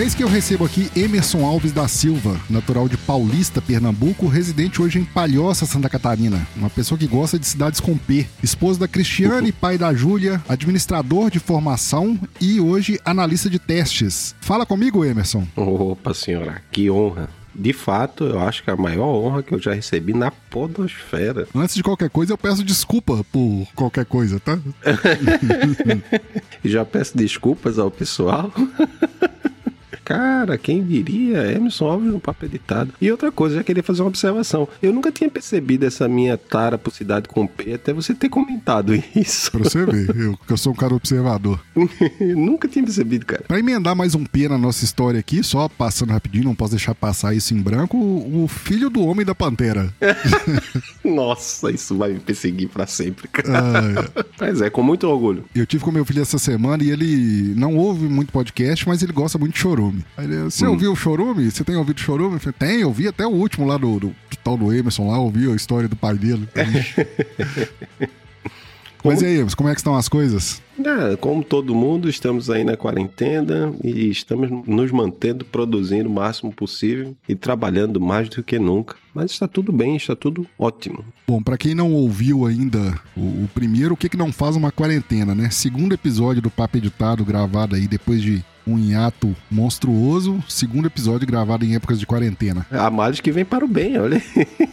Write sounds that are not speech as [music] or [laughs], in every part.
Eis que eu recebo aqui Emerson Alves da Silva, natural de Paulista, Pernambuco, residente hoje em Palhoça, Santa Catarina. Uma pessoa que gosta de cidades com P. Esposo da Cristiane, pai da Júlia, administrador de formação e hoje analista de testes. Fala comigo, Emerson. Opa, senhora, que honra. De fato, eu acho que é a maior honra que eu já recebi na podosfera. Antes de qualquer coisa, eu peço desculpa por qualquer coisa, tá? e [laughs] já peço desculpas ao pessoal. [laughs] Cara, quem diria? Emerson Alves no papo editado. E outra coisa, já queria fazer uma observação. Eu nunca tinha percebido essa minha tara por cidade com P até você ter comentado [laughs] isso. Pra você ver, eu, eu sou um cara observador. [laughs] nunca tinha percebido, cara. Pra emendar mais um P na nossa história aqui, só passando rapidinho, não posso deixar passar isso em branco, o filho do Homem da Pantera. [laughs] Nossa, isso vai me perseguir pra sempre, cara. Ah, é. Mas é, com muito orgulho. Eu tive com meu filho essa semana e ele não ouve muito podcast, mas ele gosta muito de chorume. Aí ele, você hum. ouviu o Chorume? Você tem ouvido o Chorume? Eu falei, tem, eu vi até o último lá do, do, do tal do Emerson lá, ouvi a história do pai dele. [laughs] Mas e aí, como é que estão as coisas? É, como todo mundo, estamos aí na quarentena e estamos nos mantendo produzindo o máximo possível e trabalhando mais do que nunca. Mas está tudo bem, está tudo ótimo. Bom, para quem não ouviu ainda o, o, primeiro, o que que não faz uma quarentena, né? Segundo episódio do Papo Editado, gravado aí depois de um hiato monstruoso, segundo episódio gravado em épocas de quarentena. A males que vem para o bem, olha.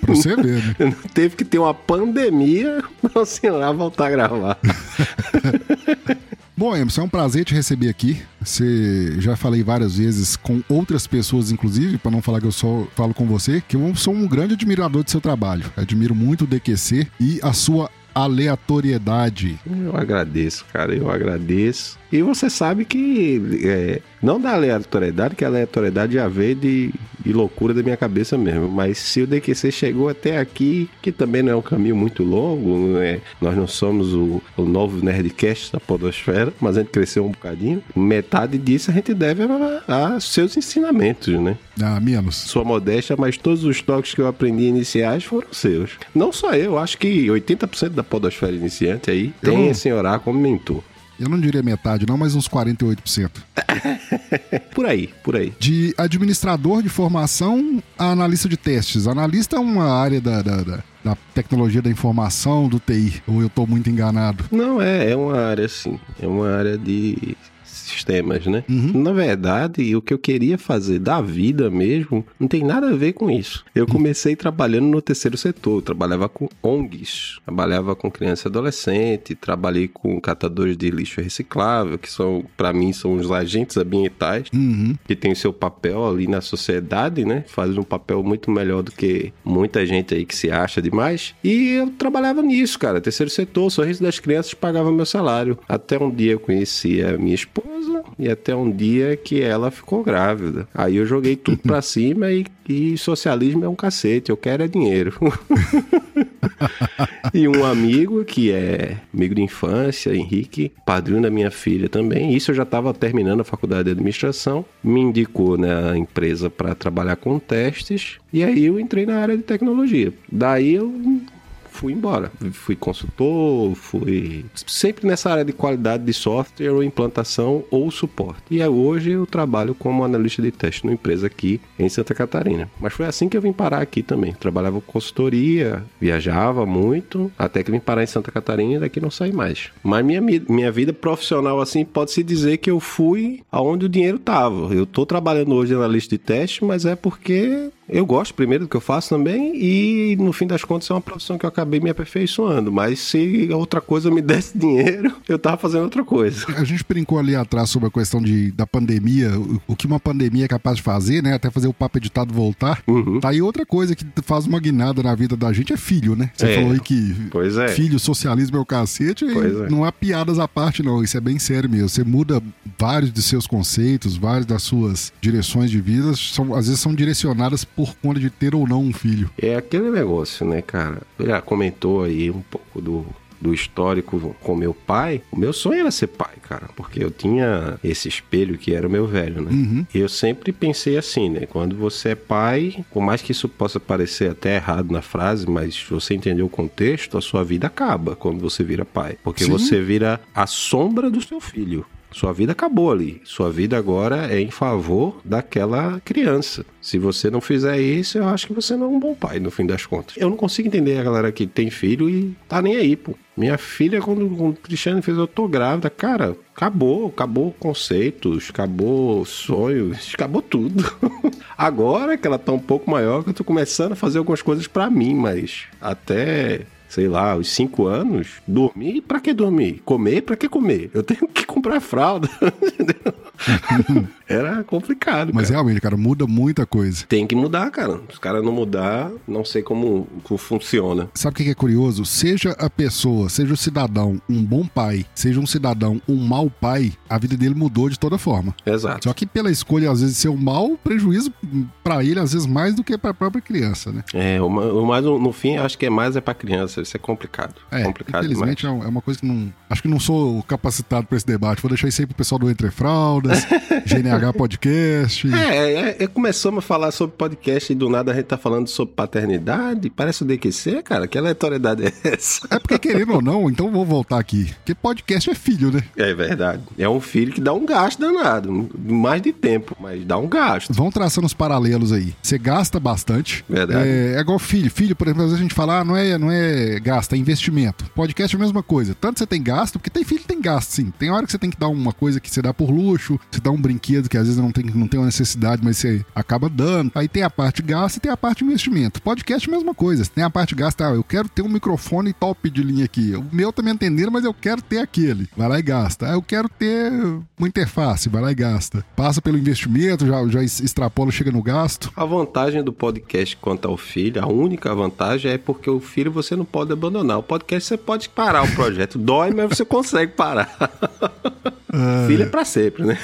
Pra você ver, né? [laughs] Teve que ter uma pandemia pra você lá voltar a gravar. [laughs] Bom, Emerson, é um prazer te receber aqui. Você já falei várias vezes com outras pessoas, inclusive, para não falar que eu só falo com você, que eu sou um grande admirador do seu trabalho. Admiro muito o DQC e a sua aleatoriedade. Eu agradeço, cara, eu agradeço. E você sabe que é, não da aleatoriedade, que a aleatoriedade já veio de, de loucura da minha cabeça mesmo. Mas se o DQC chegou até aqui, que também não é um caminho muito longo, né? nós não somos o, o novo Nerdcast da Podosfera, mas a gente cresceu um bocadinho. Metade disso a gente deve a, a seus ensinamentos, né? Ah, menos. Sua modéstia, mas todos os toques que eu aprendi iniciais foram seus. Não só eu, acho que 80% da Podosfera iniciante aí tem esse senhorar como mentor. Eu não diria metade, não, mas uns 48%. [laughs] por aí, por aí. De administrador de formação a analista de testes. Analista é uma área da, da, da, da tecnologia da informação, do TI. Ou eu estou muito enganado? Não, é, é uma área, sim. É uma área de sistemas, né? Uhum. Na verdade, o que eu queria fazer da vida mesmo não tem nada a ver com isso. Eu uhum. comecei trabalhando no terceiro setor, trabalhava com ONGs, trabalhava com criança e adolescente, trabalhei com catadores de lixo reciclável, que são, para mim, são os agentes ambientais, uhum. que têm seu papel ali na sociedade, né? Fazem um papel muito melhor do que muita gente aí que se acha demais. E eu trabalhava nisso, cara. Terceiro setor, sorriso das crianças pagava meu salário. Até um dia eu conheci a minha esposa e até um dia que ela ficou grávida. Aí eu joguei tudo pra [laughs] cima e, e socialismo é um cacete, eu quero é dinheiro. [laughs] e um amigo que é amigo de infância, Henrique, padrinho da minha filha também. Isso eu já estava terminando a faculdade de administração, me indicou na né, empresa para trabalhar com testes e aí eu entrei na área de tecnologia. Daí eu fui embora. Fui consultor, fui sempre nessa área de qualidade de software ou implantação ou suporte. E hoje eu trabalho como analista de teste numa empresa aqui em Santa Catarina. Mas foi assim que eu vim parar aqui também. Trabalhava com consultoria, viajava muito, até que vim parar em Santa Catarina e daqui não saí mais. Mas minha, minha vida profissional, assim, pode-se dizer que eu fui aonde o dinheiro estava. Eu estou trabalhando hoje na lista de teste, mas é porque eu gosto primeiro do que eu faço também e no fim das contas é uma profissão que eu acabei me aperfeiçoando. Mas se outra coisa me [laughs] desse dinheiro, eu tava fazendo outra coisa. A gente brincou ali atrás sobre a questão de, da pandemia, o, que uma pandemia é capaz de fazer, né? Até fazer o papo editado voltar. Uhum. Tá aí outra coisa que faz uma guinada na vida da gente é filho, né? Você é. falou aí que é. filho, socialismo é o cacete. É. Não há piadas à parte, não. Isso é bem sério mesmo. Você muda vários de seus conceitos, várias das suas direções de vida, são, às vezes são direcionadas por conta de ter ou não um filho. É aquele negócio, né, cara? Já comentou aí um pouco do do histórico com meu pai, o meu sonho era ser pai, cara, porque eu tinha esse espelho que era o meu velho, né? Uhum. E eu sempre pensei assim, né? Quando você é pai, por mais que isso possa parecer até errado na frase, mas se você entender o contexto, a sua vida acaba quando você vira pai, porque Sim. você vira a sombra do seu filho. Sua vida acabou ali. Sua vida agora é em favor daquela criança. Se você não fizer isso, eu acho que você não é um bom pai, no fim das contas. Eu não consigo entender a galera que tem filho e tá nem aí, pô. Minha filha, quando, quando o Cristiano fez, eu tô grávida, cara, acabou, acabou conceitos, acabou sonhos, [laughs] acabou tudo. [laughs] Agora que ela tá um pouco maior, que eu tô começando a fazer algumas coisas para mim, mas até sei lá, os cinco anos, dormir, pra que dormir? Comer, pra que comer? Eu tenho que comprar fralda, [laughs] entendeu? Era complicado. Mas cara. realmente, cara, muda muita coisa. Tem que mudar, cara. Se os caras não mudar, não sei como, como funciona. Sabe o que é curioso? Seja a pessoa, seja o cidadão um bom pai, seja um cidadão um mau pai, a vida dele mudou de toda forma. Exato. Só que pela escolha, às vezes, de ser um mau, prejuízo para ele, às vezes, mais do que para a própria criança, né? É, o mais no fim, acho que é mais é para criança. Isso é complicado. É, complicado infelizmente é uma coisa que não. Acho que não sou capacitado para esse debate. Vou deixar isso aí pro pessoal do Entre Fraldas, [laughs] GNH Podcast. É, é, é, começamos a falar sobre podcast e do nada a gente tá falando sobre paternidade. Parece o DQC, cara. Que aleatoriedade é essa? É porque, querendo ou não, então vou voltar aqui. Porque podcast é filho, né? É verdade. É um filho que dá um gasto danado. Mais de tempo, mas dá um gasto. Vão traçando os paralelos aí. Você gasta bastante. Verdade. É, é igual filho. Filho, por exemplo, às vezes a gente fala, ah, não é, não é gasto, é investimento. Podcast é a mesma coisa. Tanto você tem gasto, porque tem filho tem gasto, sim. Tem hora que você tem que dar uma coisa que você dá por luxo, você dá um brinquedo que às vezes não tem, não tem uma necessidade, mas você acaba dando. Aí tem a parte gasto e tem a parte investimento. Podcast é a mesma coisa. Você tem a parte gasto, ah, eu quero ter um microfone top de linha aqui. O meu tá me entendendo, mas eu quero ter aquele. Vai lá e gasta. Ah, eu quero ter uma interface, vai lá e gasta. Passa pelo investimento, já, já extrapola, chega no gasto. A vantagem do podcast quanto ao filho, a única vantagem é porque o filho você não pode abandonar. O podcast você pode parar o projeto. [laughs] Dói, mas você consegue parar. É... Filho é pra sempre, né?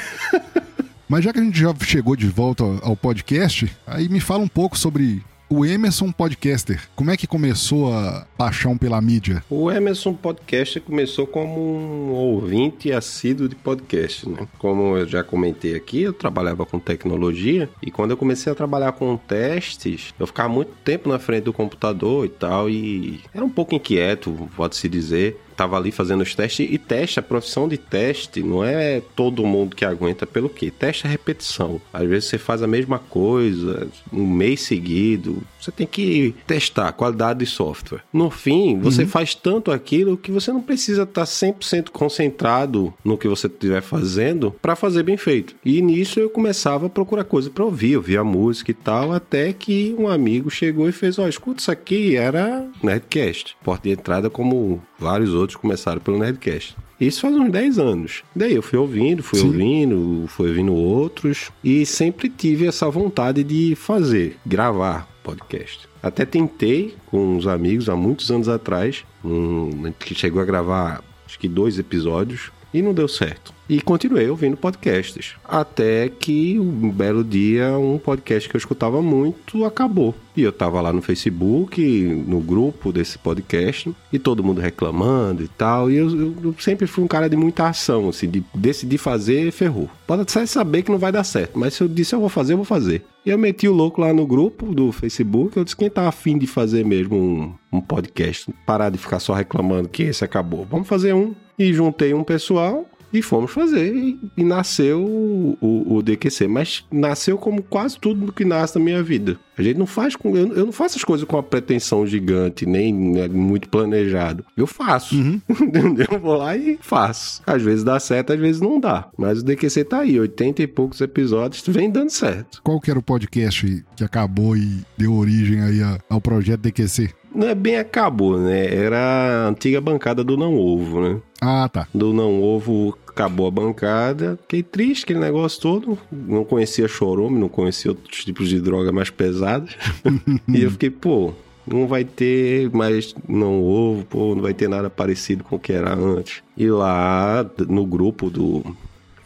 Mas já que a gente já chegou de volta ao podcast, aí me fala um pouco sobre o Emerson Podcaster, como é que começou a paixão pela mídia? O Emerson Podcaster começou como um ouvinte assíduo de podcast, né? Como eu já comentei aqui, eu trabalhava com tecnologia e quando eu comecei a trabalhar com testes, eu ficava muito tempo na frente do computador e tal e era um pouco inquieto, pode-se dizer tava ali fazendo os testes e teste, a profissão de teste não é todo mundo que aguenta pelo quê? Teste é repetição. Às vezes você faz a mesma coisa um mês seguido, você tem que testar a qualidade de software. No fim, você uhum. faz tanto aquilo que você não precisa estar 100% concentrado no que você estiver fazendo para fazer bem feito. E nisso eu começava a procurar coisa para ouvir, ouvir a música e tal, até que um amigo chegou e fez: Ó, oh, escuta, isso aqui era Nerdcast. Porta de entrada, como vários outros começaram pelo Nerdcast. Isso faz uns 10 anos. Daí eu fui ouvindo, fui Sim. ouvindo, fui ouvindo outros e sempre tive essa vontade de fazer, gravar podcast. Até tentei com uns amigos há muitos anos atrás, um, que chegou a gravar acho que dois episódios e não deu certo. E continuei ouvindo podcasts. Até que um belo dia, um podcast que eu escutava muito acabou. E eu tava lá no Facebook, no grupo desse podcast, e todo mundo reclamando e tal. E eu, eu, sempre fui um cara de muita ação, assim, de decidir fazer, ferrou. Pode até saber que não vai dar certo, mas se eu disse eu vou fazer, eu vou fazer. E eu meti o louco lá no grupo do Facebook. Eu disse quem tá afim de fazer mesmo um, um podcast, parar de ficar só reclamando que esse acabou. Vamos fazer um. E juntei um pessoal e fomos fazer. E, e nasceu o, o, o, DQC. Mas nasceu como quase tudo que nasce na minha vida. A gente não faz com. Eu, eu não faço as coisas com uma pretensão gigante, nem né, muito planejado. Eu faço. Uhum. [laughs] Eu vou lá e faço. Às vezes dá certo, às vezes não dá. Mas o DQC tá aí, 80 e poucos episódios, vem dando certo. Qual que era o podcast que acabou e deu origem aí ao projeto DQC? não é bem acabou, né? Era a antiga bancada do Não Ovo, né? Ah, tá. Do Não Ovo acabou a bancada. Fiquei triste, aquele negócio todo. Não conhecia chorume, não conhecia outros tipos de droga mais pesadas. [laughs] e eu fiquei, pô, não vai ter mais não ovo, pô, não vai ter nada parecido com o que era antes. E lá no grupo do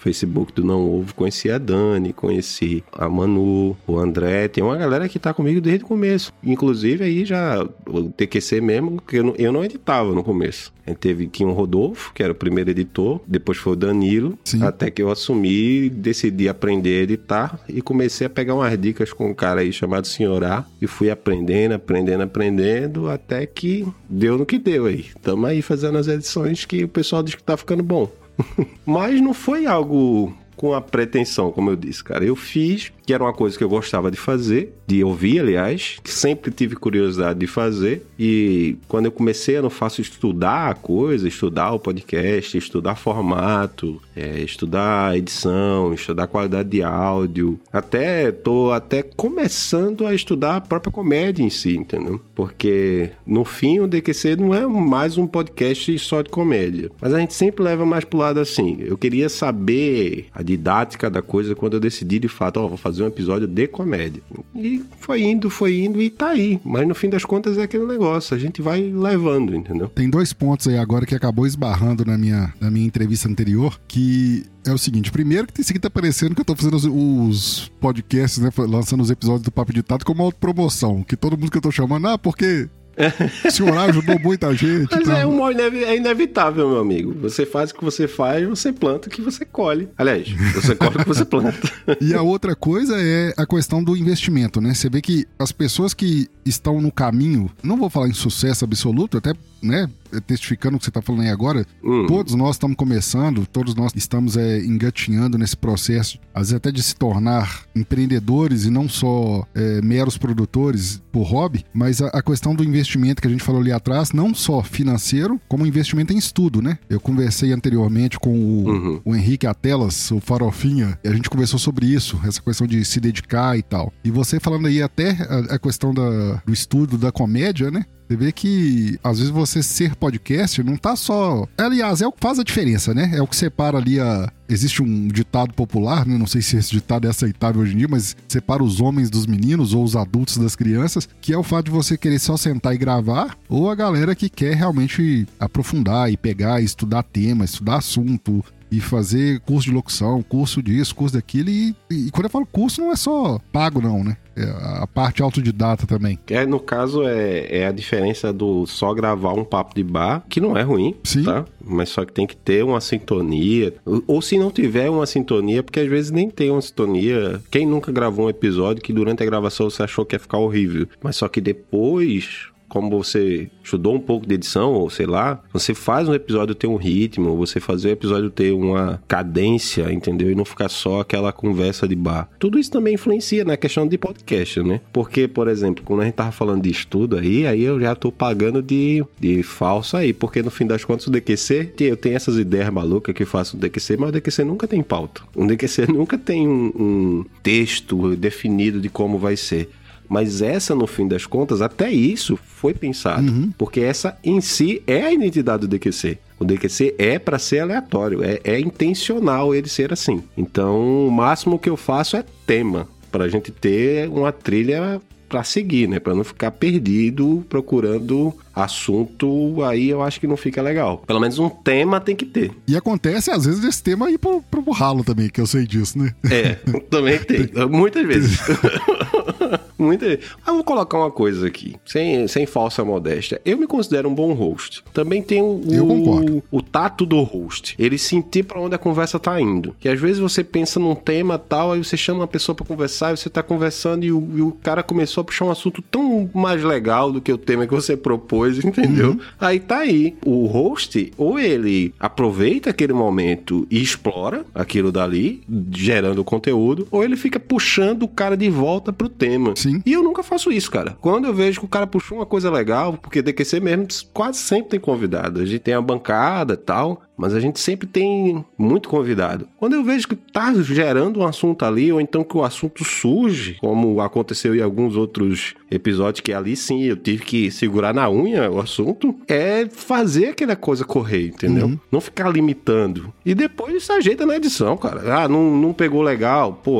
Facebook do Não Ovo, conheci a Dani, conheci a Manu, o André, tem uma galera que tá comigo desde o começo. Inclusive aí já o TQC mesmo, que eu não, eu não editava no começo. A gente teve, tinha o Rodolfo, que era o primeiro editor, depois foi o Danilo, Sim. até que eu assumi, decidi aprender a editar e comecei a pegar umas dicas com um cara aí chamado Senhorá e fui aprendendo, aprendendo, aprendendo, até que deu no que deu aí. Tamo aí fazendo as edições que o pessoal diz que tá ficando bom. Mas não foi algo com a pretensão, como eu disse, cara. Eu fiz que era uma coisa que eu gostava de fazer, de ouvir, aliás, que sempre tive curiosidade de fazer. E quando eu comecei, eu não faço estudar a coisa, estudar o podcast, estudar formato, é, estudar edição, estudar qualidade de áudio. Até tô até começando a estudar a própria comédia em si, entendeu? Porque no fim o DQC não é mais um podcast só de comédia. Mas a gente sempre leva mais pro lado assim. Eu queria saber a didática da coisa quando eu decidi de fato, ó, oh, vou fazer fazer um episódio de comédia. E foi indo, foi indo e tá aí. Mas no fim das contas é aquele negócio, a gente vai levando, entendeu? Tem dois pontos aí agora que acabou esbarrando na minha, na minha entrevista anterior, que é o seguinte: primeiro, que esse aqui tá parecendo que eu tô fazendo os, os podcasts, né? Lançando os episódios do Papo Ditado como autopromoção. Que todo mundo que eu tô chamando, ah, porque [laughs] esse horário ajudou muita gente. Mas é, um é inevitável, meu amigo. Você faz o que você faz, você planta o que você colhe. Aliás, você colhe o que você planta. [laughs] e a outra coisa é a questão do investimento, né? Você vê que as pessoas que estão no caminho, não vou falar em sucesso absoluto, até né, testificando o que você está falando aí agora, hum. todos nós estamos começando, todos nós estamos é, engatinhando nesse processo, às vezes até de se tornar empreendedores e não só é, meros produtores por hobby, mas a, a, questão do investimento que a gente falou ali atrás, não só financeiro, como investimento em estudo, né? Eu conversei anteriormente com o, uhum. o Henrique Atelas, o Farofinha, e a gente conversou sobre isso, essa questão de se dedicar e tal. E você falando aí até a, a questão da, do estudo da comédia, né? Você vê que, às vezes, você ser podcast não tá só. Aliás, é o que faz a diferença, né? É o que separa ali a. Existe um ditado popular, né? Não sei se esse ditado é aceitável hoje em dia, mas separa os homens dos meninos ou os adultos das crianças, que é o fato de você querer só sentar e gravar, ou a galera que quer realmente aprofundar e pegar estudar tema, estudar assunto, e fazer curso de locução, curso disso, curso daquilo. E, e, quando eu falo curso, não é só pago, não, né? É a parte autodidata também. É, no caso, é, é a diferença do só gravar um papo de bar, que não é ruim, Sim. tá? Mas só que tem que ter uma sintonia. Ou, ou se não tiver uma sintonia, porque às vezes nem tem uma sintonia. Quem nunca gravou um episódio que durante a gravação você achou que ia ficar horrível, mas só que depois como você estudou um pouco de edição, ou sei lá, você faz um episódio ter um ritmo, você fazer o episódio ter uma cadência, entendeu? E não ficar só aquela conversa de bar. Tudo isso também influencia na questão de podcast, né? Porque, por exemplo, quando a gente tava falando de estudo aí, aí eu já tô pagando de, de falso aí, porque no fim das contas o DQC, eu tenho essas ideias malucas que faço o DQC, mas o DQC nunca tem pauta. O DQC [laughs] nunca tem um, um texto definido de como vai ser. Mas essa, no fim das contas, até isso foi pensado. Uhum. Porque essa em si é a identidade do DQC. O DQC é para ser aleatório, é, é intencional ele ser assim. Então, o máximo que eu faço é tema, para a gente ter uma trilha para seguir, né? Para não ficar perdido procurando assunto, aí eu acho que não fica legal. Pelo menos um tema tem que ter. E acontece, às vezes, esse tema ir pro, pro ralo também, que eu sei disso, né? É, [laughs] também tem. Muitas vezes. [laughs] Muita. Ah, vou colocar uma coisa aqui, sem, sem falsa modéstia. Eu me considero um bom host. Também tenho o, o, tato do host. Ele sentir para onde a conversa tá indo. Que às vezes você pensa num tema tal, aí você chama uma pessoa para conversar, e você tá conversando e o, e o, cara começou a puxar um assunto tão mais legal do que o tema que você propôs, [laughs] entendeu? Uhum. Aí tá aí. O host, ou ele aproveita aquele momento e explora aquilo dali, gerando conteúdo, ou ele fica puxando o cara de volta pro tema. Sim. E eu nunca faço isso, cara. Quando eu vejo que o cara puxou uma coisa legal, porque DQC mesmo quase sempre tem convidado. A gente tem a bancada e tal mas a gente sempre tem muito convidado. Quando eu vejo que tá gerando um assunto ali, ou então que o assunto surge, como aconteceu em alguns outros episódios, que ali sim eu tive que segurar na unha o assunto, é fazer aquela coisa correr, entendeu? Uhum. Não ficar limitando. E depois se ajeita na edição, cara. Ah, não, não pegou legal, pô,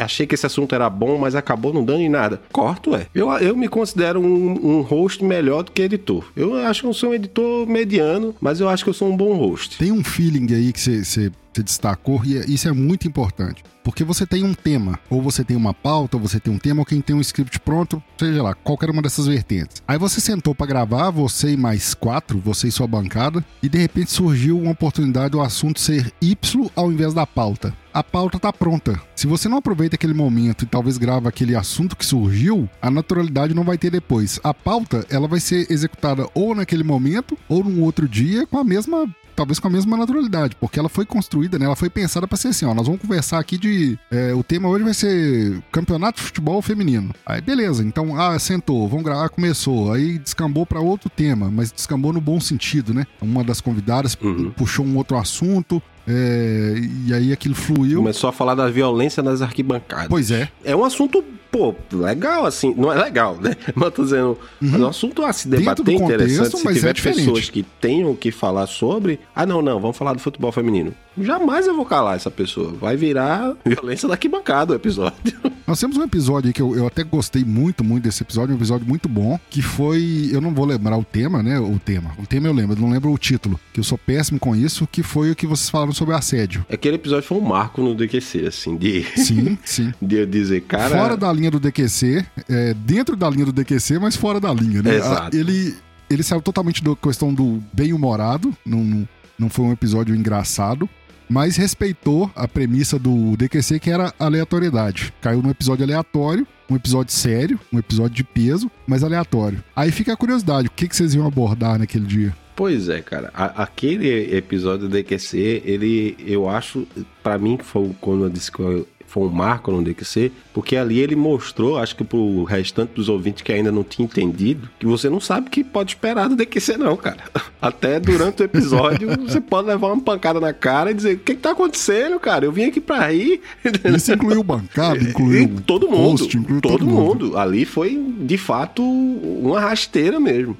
achei que esse assunto era bom, mas acabou não dando em nada. Corto, é. Eu, eu me considero um, um host melhor do que editor. Eu acho que eu sou um editor mediano, mas eu acho que eu sou um bom host. Tem um feeling aí que você destacou e é, isso é muito importante. Porque você tem um tema, ou você tem uma pauta, ou você tem um tema, ou quem tem um script pronto, seja lá, qualquer uma dessas vertentes. Aí você sentou para gravar, você e mais quatro, você e sua bancada, e de repente surgiu uma oportunidade do assunto ser Y ao invés da pauta a pauta tá pronta. Se você não aproveita aquele momento e talvez grava aquele assunto que surgiu, a naturalidade não vai ter depois. A pauta, ela vai ser executada ou naquele momento ou num outro dia com a mesma talvez com a mesma naturalidade, porque ela foi construída, né? Ela foi pensada para ser assim, ó, nós vamos conversar aqui de é, o tema hoje vai ser campeonato de futebol feminino. Aí beleza, então ah, sentou, vamos gravar, começou, aí descambou para outro tema, mas descambou no bom sentido, né? Uma das convidadas uhum. puxou um outro assunto, é, e aí aquilo fluiu. Começou a falar da violência nas arquibancadas. Pois é. É um assunto pô, legal assim, não é legal, né? [laughs] Mas tô dizendo, uhum. é um assunto a se debater interessante. Se tiver é pessoas que tenham que falar sobre, ah, não, não, vamos falar do futebol feminino. Jamais eu vou calar essa pessoa. Vai virar violência daqui bancada o episódio. [laughs] Nós temos um episódio aí que eu, eu até gostei muito, muito desse episódio, um episódio muito bom, que foi. Eu não vou lembrar o tema, né? O tema. O tema eu lembro, eu não lembro o título, que eu sou péssimo com isso, que foi o que vocês falaram sobre assédio. Aquele episódio foi um marco no DQC, assim, de. Sim, sim. [laughs] de eu dizer, cara. Fora da linha do DQC, é, dentro da linha do DQC, mas fora da linha, né? Exato. Ele, ele saiu totalmente da questão do bem-humorado, não, não foi um episódio engraçado mas respeitou a premissa do DQC que era aleatoriedade. Caiu num episódio aleatório, um episódio sério, um episódio de peso, mas aleatório. Aí fica a curiosidade, o que, que vocês iam abordar naquele dia? Pois é, cara. A, aquele episódio do DQC, ele, eu acho, para mim, foi quando eu disse que eu foi um marco no DQC, porque ali ele mostrou, acho que pro restante dos ouvintes que ainda não tinha entendido, que você não sabe o que pode esperar do DQC não, cara. [laughs] Até durante o episódio [laughs] você pode levar uma pancada na cara e dizer, o que, que tá acontecendo, cara? Eu vim aqui pra rir. [laughs] Isso incluiu bancada, incluiu todo mundo, incluiu todo, todo mundo. mundo. Ali foi, de fato, uma rasteira mesmo.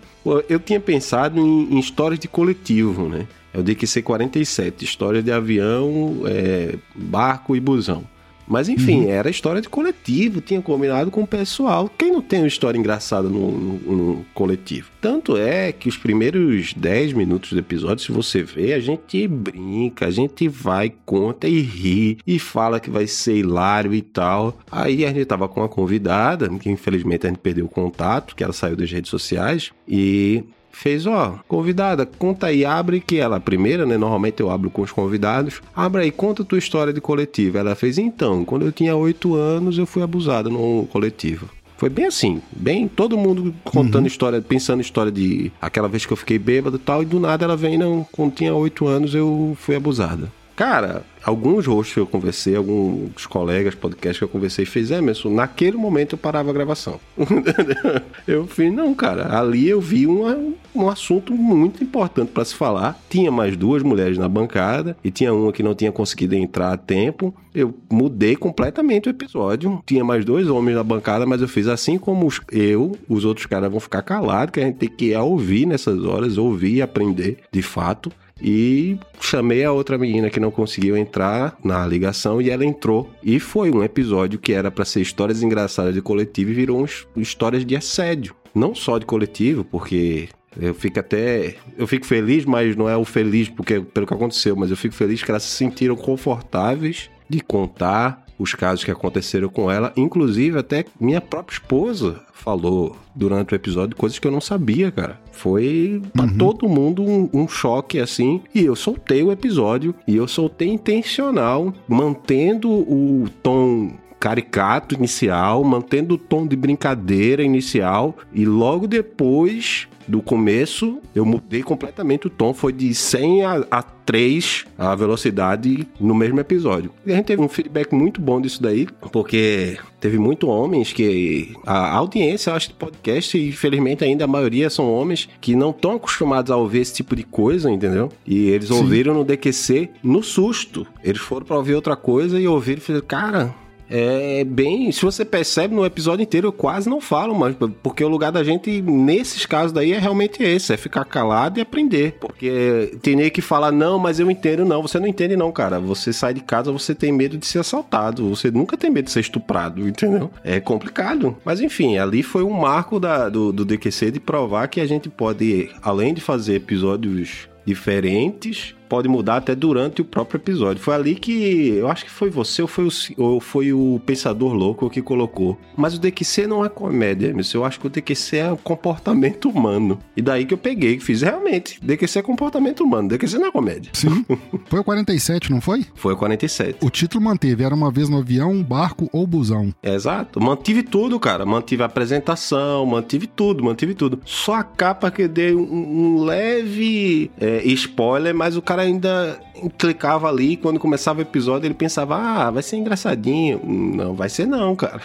Eu tinha pensado em, em histórias de coletivo, né? É o DQC 47, história de avião, é, barco e busão. Mas enfim, uhum. era história de coletivo, tinha combinado com o pessoal. Quem não tem uma história engraçada no, no, no, coletivo? Tanto é que os primeiros 10 minutos do episódio, se você vê, a gente brinca, a gente vai, conta e ri, e fala que vai ser hilário e tal. Aí a gente tava com uma convidada, que infelizmente a gente perdeu o contato, que ela saiu das redes sociais, e fez, ó, convidada, conta aí, abre que ela, primeira, né? Normalmente eu abro com os convidados. Abre aí, conta tua história de coletivo. Ela fez, então, quando eu tinha oito anos, eu fui abusada no coletivo. Foi bem assim, bem todo mundo contando uhum. história, pensando história de aquela vez que eu fiquei bêbado e tal, e do nada ela vem, não, quando tinha oito anos eu fui abusada. Cara, alguns rostos que eu conversei, alguns colegas, podcast que eu conversei, fez Emerson, naquele momento eu parava a gravação. [laughs] eu fiz, não, cara, ali eu vi uma, um assunto muito importante para se falar. Tinha mais duas mulheres na bancada e tinha uma que não tinha conseguido entrar a tempo. Eu mudei completamente o episódio. Tinha mais dois homens na bancada, mas eu fiz assim como eu, os outros caras vão ficar calados, que a gente tem que ouvir nessas horas, ouvir e aprender de fato. E chamei a outra menina que não conseguiu entrar na ligação e ela entrou. E foi um episódio que era para ser histórias engraçadas de coletivo e virou histórias de assédio. Não só de coletivo, porque eu fico até. Eu fico feliz, mas não é o feliz porque, pelo que aconteceu, mas eu fico feliz que elas se sentiram confortáveis de contar os casos que aconteceram com ela. Inclusive, até minha própria esposa falou durante o episódio coisas que eu não sabia, cara. Foi pra uhum. todo mundo um, um, choque assim. E eu soltei o episódio e eu soltei intencional, mantendo o tom caricato inicial, mantendo o tom de brincadeira inicial e logo depois do começo, eu mudei completamente o tom. Foi de 100 a, a 3 a velocidade no mesmo episódio. E a gente teve um feedback muito bom disso daí, porque teve muito homens que. A audiência, eu acho, do podcast, infelizmente ainda a maioria são homens que não estão acostumados a ouvir esse tipo de coisa, entendeu? E eles Sim. ouviram no DQC no susto. Eles foram para ouvir outra coisa e ouviram e fizeram, cara é bem. Se você percebe no episódio inteiro, eu quase não falo, mas porque o lugar da gente, nesses casos daí, é realmente esse: é ficar calado e aprender. Porque tem nem que falar, não, mas eu entendo, não. Você não entende, não, cara. Você sai de casa, você tem medo de ser assaltado. Você nunca tem medo de ser estuprado, entendeu? É complicado. Mas enfim, ali foi um marco da, do, do DQC de provar que a gente pode, além de fazer episódios diferentes, pode mudar até durante o próprio episódio. Foi ali que eu acho que foi você ou foi o, ou foi o Pensador Louco que colocou. Mas o DQC não é comédia, eu acho que o DQC é o comportamento humano. E daí que eu peguei e fiz realmente. DQC é comportamento humano, DQC não é comédia. Sim. [laughs] Foi o 47, não foi? Foi o 47. O título manteve, era uma vez no avião, barco ou busão. Exato. Mantive tudo, cara. Mantive a apresentação, mantive tudo, mantive tudo. Só a capa que deu um, um leve é, spoiler, mas o cara ainda clicava ali quando começava o episódio ele pensava, ah, vai ser engraçadinho. Não vai ser não, cara.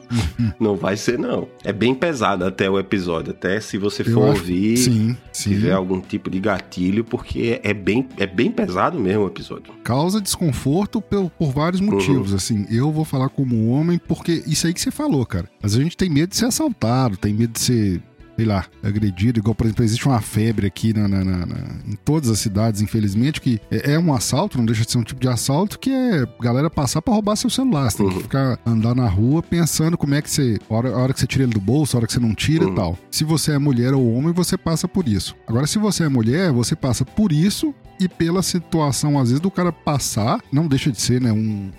[laughs] não vai ser não. É bem pesado até o episódio, até se você for acho... ouvir, sim, sim. tiver algum tipo de gatilho, porque é bem, é bem pesado mesmo o episódio. Causa desconforto por, por vários uhum. motivos, uhum. assim. Eu vou falar como homem porque isso aí que você falou, cara. Mas a gente tem medo de ser assaltado, tem medo de ser sei lá, agredido. Igual, por exemplo, existe uma febre aqui na, na, na, em todas as cidades, infelizmente, que é, é, um assalto, não deixa de ser um tipo de assalto, que é galera passar para roubar seu celular. Você tem uhum. que ficar andar na rua pensando como é que você. A hora, a hora que você tira ele do bolso, a hora que você não tira uhum. e tal. Se você é mulher ou homem, você passa por isso. Agora, se você é mulher, você passa por isso e pela situação, às vezes, do cara passar, não deixa de ser, né, um,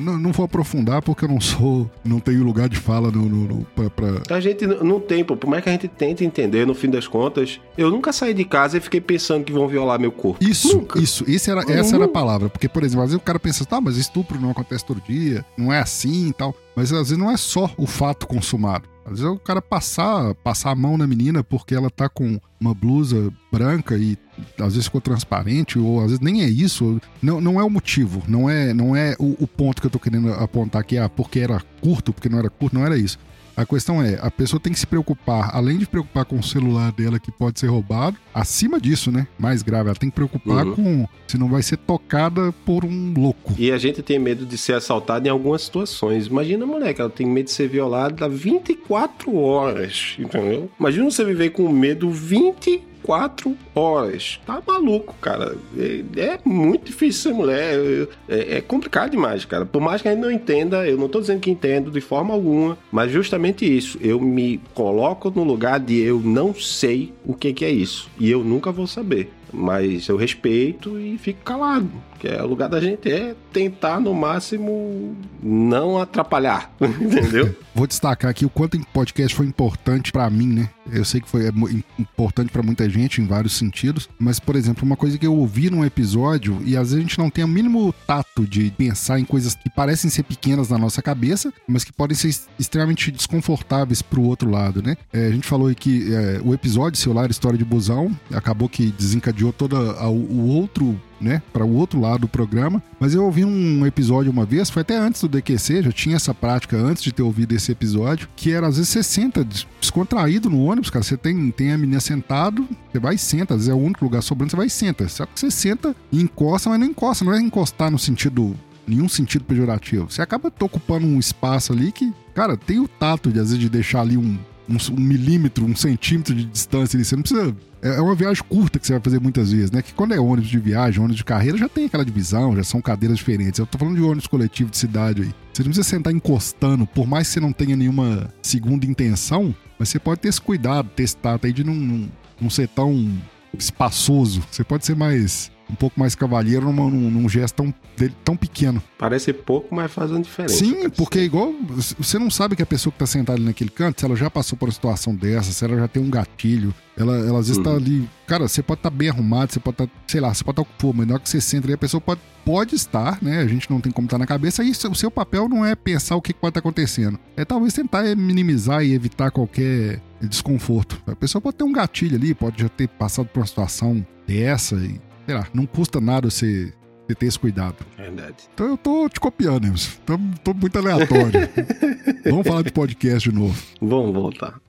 não, não, vou aprofundar porque eu não sou, não tenho lugar de fala no, no, no pra, pra, A gente não tem, pô, por mais que a gente tente entender, no fim das contas, eu nunca saí de casa e fiquei pensando que vão violar meu corpo. Isso, nunca. isso, isso era, essa era a palavra. Porque, por exemplo, às vezes o cara pensa, tá, mas estupro não acontece todo dia, não é assim e tal. Mas às vezes não é só o fato consumado. Às vezes é o cara passar, passar a mão na menina porque ela tá com uma blusa branca e às vezes ficou transparente, ou às vezes nem é isso. Não, não é o motivo, não é, não é o, o ponto que eu tô querendo apontar aqui, ah, porque era curto, porque não era curto, não era isso. A questão é, a pessoa tem que se preocupar, além de preocupar com o celular dela que pode ser roubado, acima disso, né? Mais grave, ela tem que preocupar uhum. com se não vai ser tocada por um louco. E a gente tem medo de ser assaltado em algumas situações. Imagina a mulher que ela tem medo de ser violada 24 horas, entendeu? Imagina você viver com medo 20 quatro horas. Tá maluco, cara. É, é muito difícil ser mulher. É, é, complicado demais, cara. Por mais que a gente não entenda, eu não tô dizendo que entendo de forma alguma, mas justamente isso. Eu me coloco no lugar de eu não sei o que, que é isso. E eu nunca vou saber. Mas eu respeito e fico calado. Que é o lugar da gente é tentar no máximo não atrapalhar, [laughs] entendeu? Vou destacar aqui o quanto o podcast foi importante para mim, né? Eu sei que foi é importante para muita gente em vários sentidos, mas por exemplo, uma coisa que eu ouvi num episódio e às vezes a gente não tem o mínimo tato de pensar em coisas que parecem ser pequenas na nossa cabeça, mas que podem ser extremamente desconfortáveis pro outro lado, né? É, a gente falou que é, o episódio Celular História de Busão acabou que desencadeou todo o outro né, para o outro lado do programa. Mas eu ouvi um episódio uma vez, foi até antes do DQC, já tinha essa prática antes de ter ouvido esse episódio, que era às vezes você senta descontraído no ônibus, cara. Você tem, tem a menina sentado, você vai e senta, às vezes é o único lugar sobrando, você vai e senta. Só que você senta e encosta, mas não encosta, não é encostar no sentido nenhum sentido pejorativo. Você acaba ocupando um espaço ali que, cara, tem o tato de às vezes de deixar ali um, um, um milímetro, um centímetro de distância ali. Você não precisa é, é uma viagem curta que você vai fazer muitas vezes, né? Que quando é ônibus de viagem, ônibus de carreira, já tem aquela divisão, já são cadeiras diferentes. Eu tô falando de ônibus coletivo de cidade aí. Você não precisa sentar encostando, por mais que você não tenha nenhuma segunda intenção, mas você pode ter esse cuidado, ter esse tato aí de não, não, não ser tão espaçoso. Você pode ser mais um pouco mais cavalheiro numa, num, num, gesto tão, dele, tão pequeno. Parece pouco, mas faz uma diferença. Sim, porque é igual. Você não sabe que a pessoa que está sentada ali naquele canto, se ela já passou por uma situação dessa, se ela já tem um gatilho, ela, ela às vezes está uhum. ali. Cara, você pode estar tá bem arrumado, você pode estar, tá, sei lá, você pode estar tá com fome, mas na hora que você senta ali, a pessoa pode, pode estar, né? A gente não tem como estar na cabeça, e o seu papel não é pensar o que pode estar acontecendo. É talvez tentar minimizar e evitar qualquer desconforto. A pessoa pode ter um gatilho ali, pode já ter passado por uma situação dessa e sei lá, não custa nada você, você ter esse cuidado. Verdade. Então eu tô te copiando, Emerson. Tô, tô muito aleatório. [laughs] Vamos falar de podcast de novo. Vamos voltar.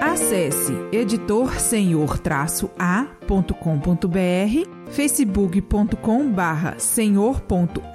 Acesse editorsenhor-a.com.br, facebook.com barra senhor.a.editor,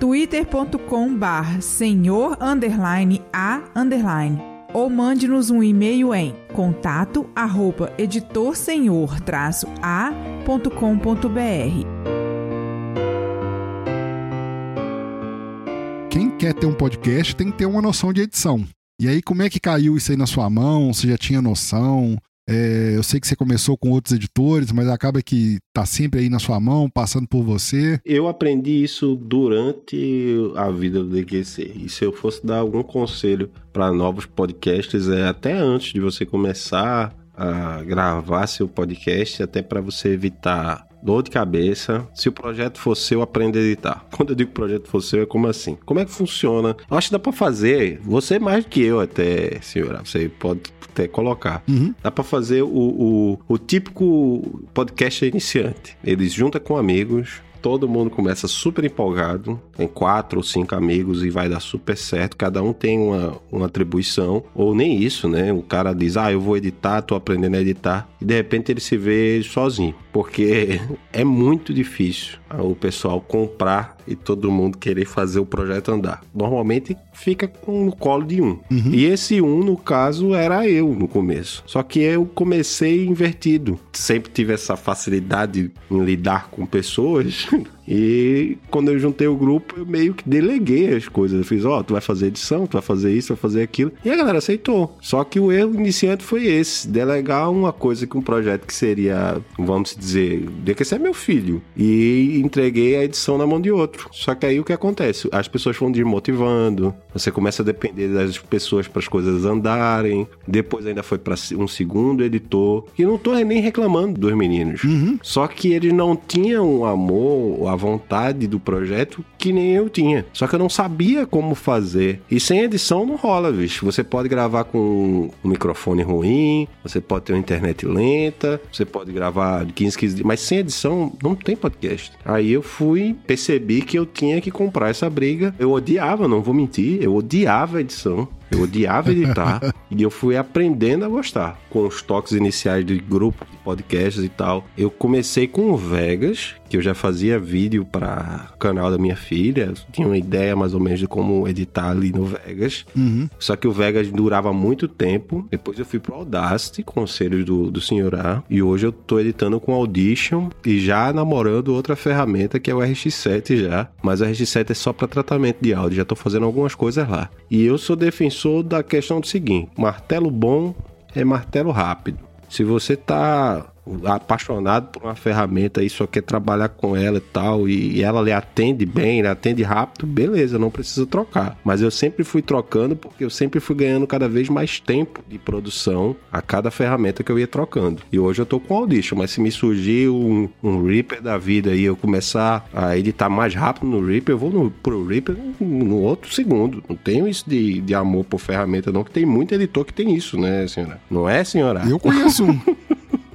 twitter.com barra senhor underline a underline ou mande-nos um e-mail em contato arroba editorsenhor-a.com.br. Quem quer ter um podcast tem que ter uma noção de edição. E aí, como é que caiu isso aí na sua mão? Você já tinha noção? É, eu sei que você começou com outros editores, mas acaba que tá sempre aí na sua mão, passando por você. Eu aprendi isso durante a vida do DQC. E se eu fosse dar algum conselho para novos podcasts, é até antes de você começar a gravar seu podcast, até para você evitar dor de cabeça. Se o projeto for seu, aprenda a editar. [laughs] Quando eu digo projeto for seu, é como assim? Como é que funciona? Eu acho que dá para fazer. Você mais do que eu até, senhora. Você pode até colocar. Uhum. Dá para fazer o, o, o típico podcast iniciante. Eles juntam com amigos, todo mundo começa super empolgado, tem quatro ou cinco amigos e vai dar super certo, cada um tem uma, uma atribuição, ou nem isso, né? O cara diz, ah, eu vou editar, tô aprendendo a editar, e de repente ele se vê sozinho, porque [laughs] é muito difícil o pessoal comprar e todo mundo querer fazer o projeto andar. Normalmente fica com no colo de um. Uhum. E esse um, no caso, era eu no começo. Só que eu comecei invertido. Sempre tive essa facilidade em lidar com pessoas. [laughs] E quando eu juntei o grupo, eu meio que deleguei as coisas. Eu fiz, ó, oh, tu vai fazer edição, tu vai fazer isso, vai fazer aquilo. E a galera aceitou. Só que o erro iniciante foi esse: delegar uma coisa que um projeto que seria, vamos dizer, de que esse é meu filho. E entreguei a edição na mão de outro. Só que aí o que acontece? As pessoas vão desmotivando, você começa a depender das pessoas para as coisas andarem. Depois ainda foi para um segundo editor. E não tô nem reclamando dos meninos. Uhum. Só que eles não tinham amor, a vontade do projeto que nem eu tinha. Só que eu não sabia como fazer. E sem edição não rola, bicho. Você pode gravar com um microfone ruim, você pode ter uma internet lenta, você pode gravar de 15, 15 dias, mas sem edição não tem podcast. Aí eu fui, percebi que eu tinha que comprar essa briga. Eu odiava, não vou mentir, eu odiava a edição. Eu odiava editar [laughs] e eu fui aprendendo a gostar. Com os toques iniciais de grupo, de podcasts e tal. Eu comecei com o Vegas, que eu já fazia vídeo para o canal da minha filha. Tinha uma ideia mais ou menos de como editar ali no Vegas. Uhum. Só que o Vegas durava muito tempo. Depois eu fui pro Audacity, conselhos do, do senhor A. E hoje eu tô editando com Audition e já namorando outra ferramenta que é o RX7 já. Mas o RX7 é só para tratamento de áudio. Já tô fazendo algumas coisas lá. E eu sou defensor sou da questão do seguinte: martelo bom é martelo rápido. Se você tá apaixonado por uma ferramenta e só quer trabalhar com ela e tal, e ela lhe atende bem, lhe atende rápido, beleza, não precisa trocar. Mas eu sempre fui trocando porque eu sempre fui ganhando cada vez mais tempo de produção a cada ferramenta que eu ia trocando. E hoje eu tô com o Audition, mas se me surgir um, um Reaper da vida e eu começar a editar mais rápido no Reaper, eu vou no, pro Reaper no outro segundo. Não tenho isso de, de amor por ferramenta, não, que tem muito editor que tem isso, né, senhora? Não é, senhora? Eu conheço um. [laughs]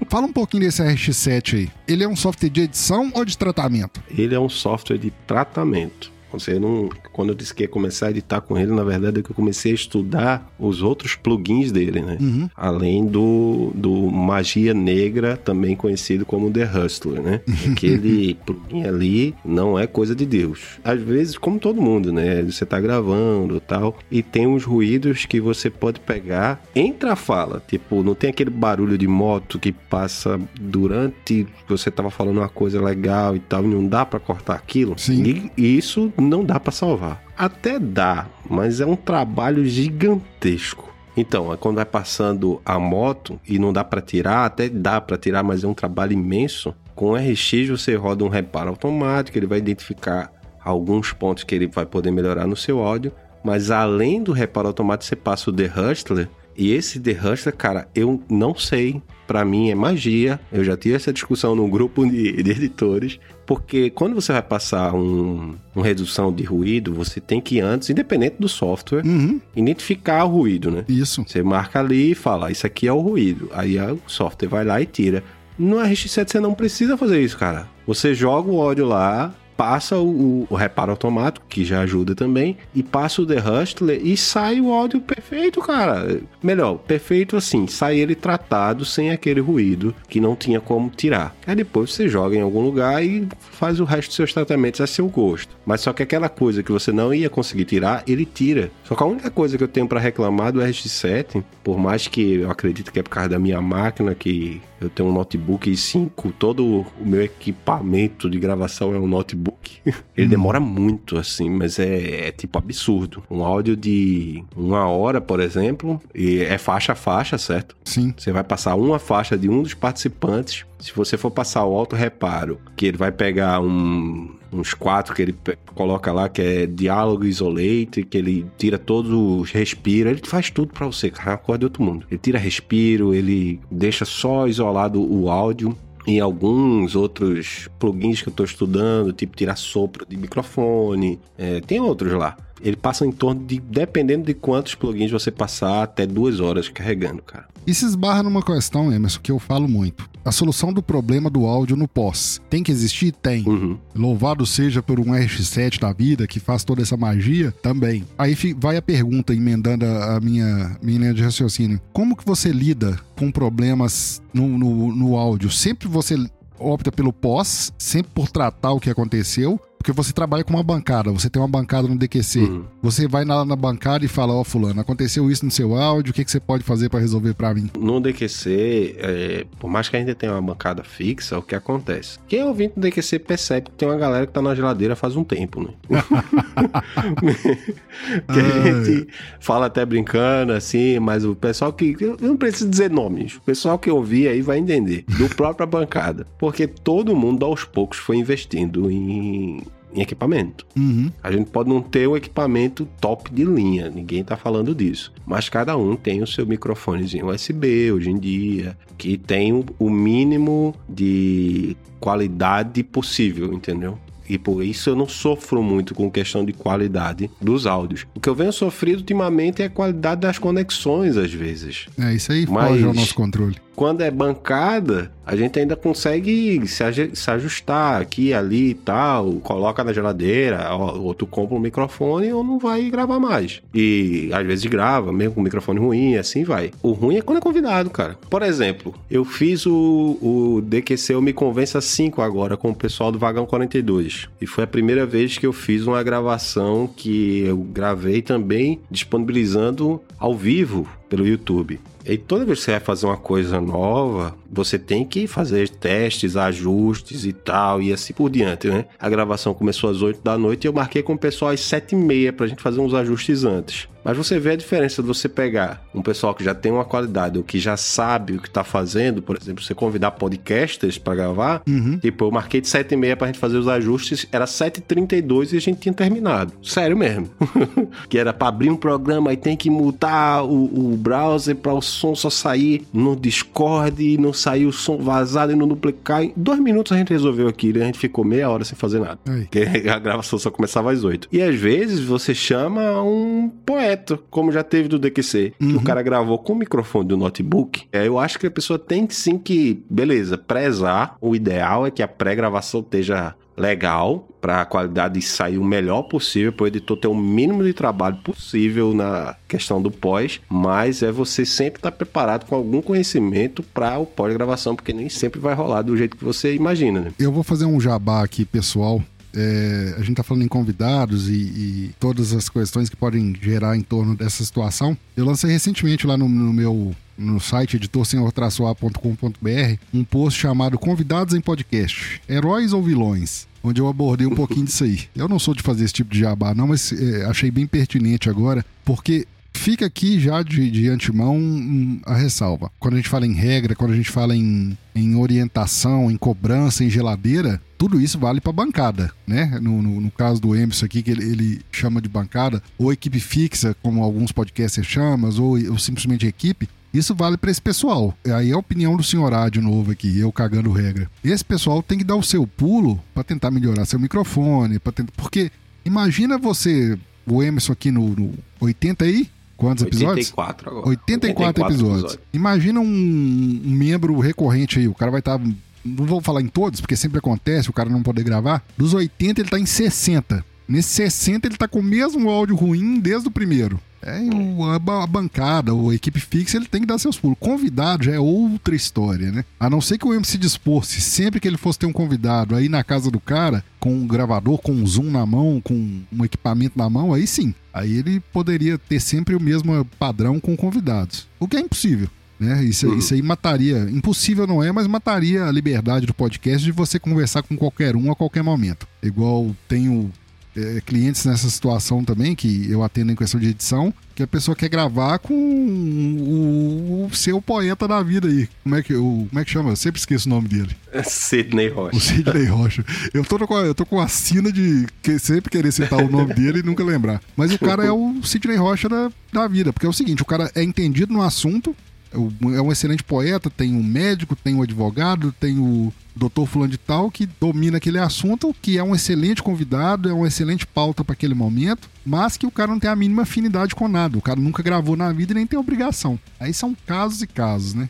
Fala um pouquinho desse RX7 aí. Ele é um software de edição ou de tratamento? Ele é um software de tratamento. Você não, quando eu disse que ia começar a editar com ele, na verdade é que eu comecei a estudar os outros plugins dele, né? Uhum. Além do, do Magia Negra, também conhecido como The Hustler, né? [laughs] Aquele plugin ali não é coisa de Deus. Às vezes, como todo mundo, né? Você tá gravando tal, e tem uns ruídos que você pode pegar entre a fala. Tipo, não tem aquele barulho de moto que passa durante você tava falando uma coisa legal e tal, e não dá para cortar aquilo. Sim. E isso não dá para salvar. Até dá, mas é um trabalho gigantesco. Então, é quando vai passando a moto e não dá para tirar, até dá para tirar, mas é um trabalho imenso. Com o RX você roda um reparo automático, ele vai identificar alguns pontos que ele vai poder melhorar no seu áudio, mas além do reparo automático você passa o The Hustler, e esse The Hustler, cara, eu não sei para mim é magia. Eu já tive essa discussão no grupo de, de editores, porque quando você vai passar um, uma redução de ruído, você tem que antes, independente do software, uhum. identificar o ruído, né? Isso. Você marca ali e fala, isso aqui é o ruído. Aí o software vai lá e tira. No RX7 você não precisa fazer isso, cara. Você joga o áudio lá, passa o, o, reparo automático, que já ajuda também, e passa o The Hustler e sai o áudio perfeito, cara. Melhor, perfeito assim, sai ele tratado sem aquele ruído que não tinha como tirar. Aí depois você joga em algum lugar e faz o resto dos seus tratamentos a seu gosto. Mas só que aquela coisa que você não ia conseguir tirar, ele tira. Só que a única coisa que eu tenho para reclamar do RX7, por mais que eu acredito que é por causa da minha máquina, que eu tenho um notebook i5, todo o meu equipamento de gravação é um notebook. [laughs] Ele uhum. demora muito, assim, mas é, é, tipo absurdo. Um áudio de uma hora, por exemplo, e é faixa a faixa, certo? Sim. Você vai passar uma faixa de um dos participantes. Se você for passar o auto reparo, que ele vai pegar um, uns quatro que ele coloca lá, que é diálogo isolate, que ele tira todos os respiros, ele faz tudo para você, cara, é de outro mundo. Ele tira respiro, ele deixa só isolado o áudio, em alguns outros plugins que eu estou estudando, tipo tirar sopro de microfone, é, tem outros lá. Ele passa em torno de, dependendo de quantos plugins você passar, até duas horas carregando, cara. E se esbarra numa questão, Emerson, que eu falo muito. A solução do problema do áudio no pós. Tem que existir? Tem. Uhum. Louvado seja por um RX7 da vida que faz toda essa magia? Também. Aí vai a pergunta, emendando a minha, minha linha de raciocínio. Como que você lida com problemas no, no, no áudio? Sempre você opta pelo pós, sempre por tratar o que aconteceu, porque você trabalha com uma bancada, você tem uma bancada no DQC. Uhum. Você vai na, na bancada e fala, ó, oh, fulano, aconteceu isso no seu áudio, o que, que você pode fazer para resolver para mim? No DQC, é, por mais que a gente tenha uma bancada fixa, o que acontece? Quem é ouvinte do DQC percebe que tem uma galera que tá na geladeira faz um tempo, né? [laughs] que a gente fala até brincando, assim, mas o pessoal que. Eu não preciso dizer nomes. O pessoal que ouvir aí vai entender. Do própria bancada. Porque todo mundo aos poucos foi investindo em em equipamento. Uhum. A gente pode não ter o equipamento top de linha, ninguém está falando disso. Mas cada um tem o seu microfonezinho USB hoje em dia, que tem o mínimo de qualidade possível, entendeu? E por isso eu não sofro muito com questão de qualidade dos áudios. O que eu venho sofrendo ultimamente é a qualidade das conexões, às vezes. É, isso aí Mas... foge ao nosso controle quando é bancada, a gente ainda consegue se, ajustar aqui, ali e tal, coloca na geladeira, ou tu compra um microfone ou não vai gravar mais. E às vezes grava, mesmo com microfone ruim, assim vai. O ruim é quando é convidado, cara. Por exemplo, eu fiz o, o DQC Eu Me Convença 5 agora com o pessoal do Vagão 42. E foi a primeira vez que eu fiz uma gravação que eu gravei também disponibilizando ao vivo pelo YouTube. E toda vez que você vai fazer uma coisa nova, você tem que fazer testes, ajustes e tal, e assim por diante, né? A gravação começou às 8 da noite e eu marquei com o pessoal às 7 e meia pra gente fazer uns ajustes antes. Mas você vê a diferença de você pegar um pessoal que já tem uma qualidade, ou que já sabe o que tá fazendo, por exemplo, você convidar podcasters para gravar, uhum. tipo, eu marquei de 7 e meia pra gente fazer os ajustes, era 7h32 e a gente tinha terminado. Sério mesmo. [laughs] que era pra abrir um programa e tem que mutar o, o browser para o som só sair no Discord e não sair o som vazado e não duplicar. Em dois minutos a gente resolveu aquilo e a gente ficou meia hora sem fazer nada. Porque [laughs] a gravação só começava às oito. E às vezes você chama um poeta, como já teve do DQC, uhum. que o cara gravou com o microfone do notebook. É, eu acho que a pessoa tem sim que, beleza, prezar. O ideal é que a pré-gravação esteja legal para a qualidade sair o melhor possível, para o editor ter o mínimo de trabalho possível na questão do pós, mas é você sempre estar tá preparado com algum conhecimento para o pós-gravação, porque nem sempre vai rolar do jeito que você imagina. Né? Eu vou fazer um jabá aqui, pessoal. É, a gente está falando em convidados e, e, todas as questões que podem gerar em torno dessa situação. Eu lancei recentemente lá no, no meu no site editorsenhor-a.com.br um post chamado Convidados em Podcast: Heróis ou Vilões? Onde eu abordei um pouquinho disso aí. Eu não sou de fazer esse tipo de jabá, não, mas é, achei bem pertinente agora, porque fica aqui já de, de antemão a ressalva. Quando a gente fala em regra, quando a gente fala em, em orientação, em cobrança, em geladeira, tudo isso vale para bancada, né? No, no, no, caso do Emerson aqui, que ele, ele, chama de bancada, ou equipe fixa, como alguns podcasters chamam, ou, ou simplesmente equipe, isso vale para esse pessoal. Aí é a opinião do senhor A de novo aqui, eu cagando regra. Esse pessoal tem que dar o seu pulo para tentar melhorar seu microfone, para tentar, porque imagina você, o Emerson aqui no, no 80 aí, Quantos 84 agora. 84, 84 episódios. episódios. Imagina um, um, membro recorrente aí. O cara vai estar. Tá, não vou falar em todos, porque sempre acontece o cara não poder gravar. Dos 80, ele tá em 60. Nesse 60, ele tá com o mesmo áudio ruim desde o primeiro. É, o, a, bancada, ou a equipe fixa, ele tem que dar seus pulos. Convidado já é outra história, né? A não ser que o MC dispôs sempre que ele fosse ter um convidado aí na casa do cara, com um gravador, com um zoom na mão, com um equipamento na mão, aí sim. Aí ele poderia ter sempre o mesmo padrão com convidados. O que é impossível. Né? Isso, uhum. isso aí mataria, impossível não é, mas mataria a liberdade do podcast de você conversar com qualquer um a qualquer momento. Igual tenho é, clientes nessa situação também, que eu atendo em questão de edição, que a pessoa quer gravar com o, o seu poeta da vida aí. Como é que, o, como é que chama? Eu sempre esqueço o nome dele. É [laughs] Sidney Rocha. O Sidney Rocha. Eu tô, com a, eu tô com a sina de que, sempre querer citar o nome dele e nunca lembrar. Mas o cara é o Sidney Rocha da, da vida, porque é o seguinte, o cara é entendido no assunto, é um excelente poeta, tem um médico, tem um advogado, tem o doutor fulano de tal que domina aquele assunto, que é um excelente convidado, é uma excelente pauta para aquele momento, mas que o cara não tem a mínima afinidade com nada. O cara nunca gravou na vida e nem tem obrigação. Aí são casos e casos, né?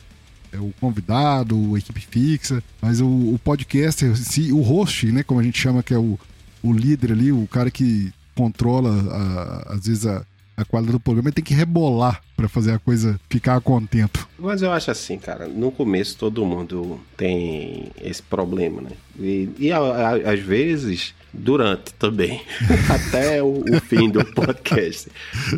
É o convidado, a equipe fixa, mas o, o podcaster, se, o host, né, como a gente chama, que é o, o líder ali, o cara que controla, a, às vezes, a, a qualidade do programa, tem que rebolar para fazer a coisa ficar contento. Mas eu acho assim, cara, no começo todo mundo tem esse problema, né? E, e a, a, às vezes durante também, [laughs] até o, o, fim do podcast.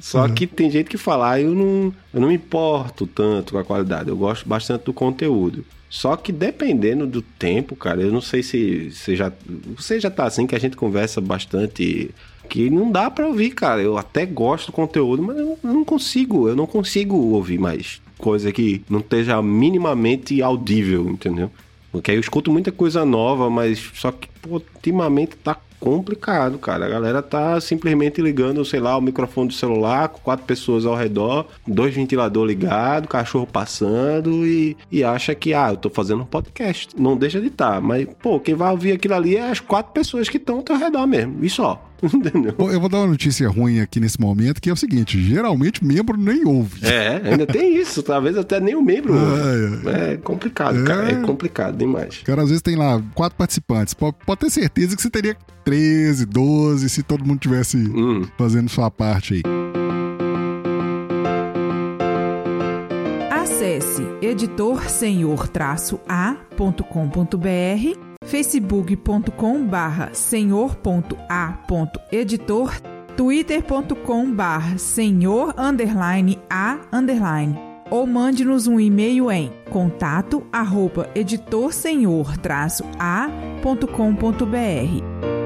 Só que tem gente que fala, ah, eu não, eu não me importo tanto com a qualidade, eu gosto bastante do conteúdo. Só que dependendo do tempo, cara, eu não sei se você já, você já tá assim que a gente conversa bastante que não dá para ouvir, cara. Eu até gosto do conteúdo, mas eu não consigo, eu não consigo ouvir mais coisa que não esteja minimamente audível, entendeu? Porque aí eu escuto muita coisa nova, mas só que pô, ultimamente tá complicado, cara. A galera tá simplesmente ligando, sei lá, o microfone do celular com quatro pessoas ao redor, dois ventilador ligado, cachorro passando e, e acha que, ah, eu tô fazendo um podcast. Não deixa de estar, tá, mas, pô, quem vai ouvir aquilo ali é as quatro pessoas que estão ao teu redor mesmo. E só. [laughs] Entendeu? Eu vou dar uma notícia ruim aqui nesse momento, que é o seguinte: geralmente membro nem ouve. É, ainda tem isso. Talvez até nem o membro ouve. É, é complicado, é... cara. É complicado demais. Cara, às vezes tem lá quatro participantes. Pode, pode ter certeza que você teria 13, 12, se todo mundo tivesse hum. fazendo sua parte aí. Acesse editorsenhor-a.com.br facebook.com barra senhor.a.editor, twitter.com barra senhor underline a underline ou mande-nos um e-mail em contato arroba editorsenhor-a.com.br.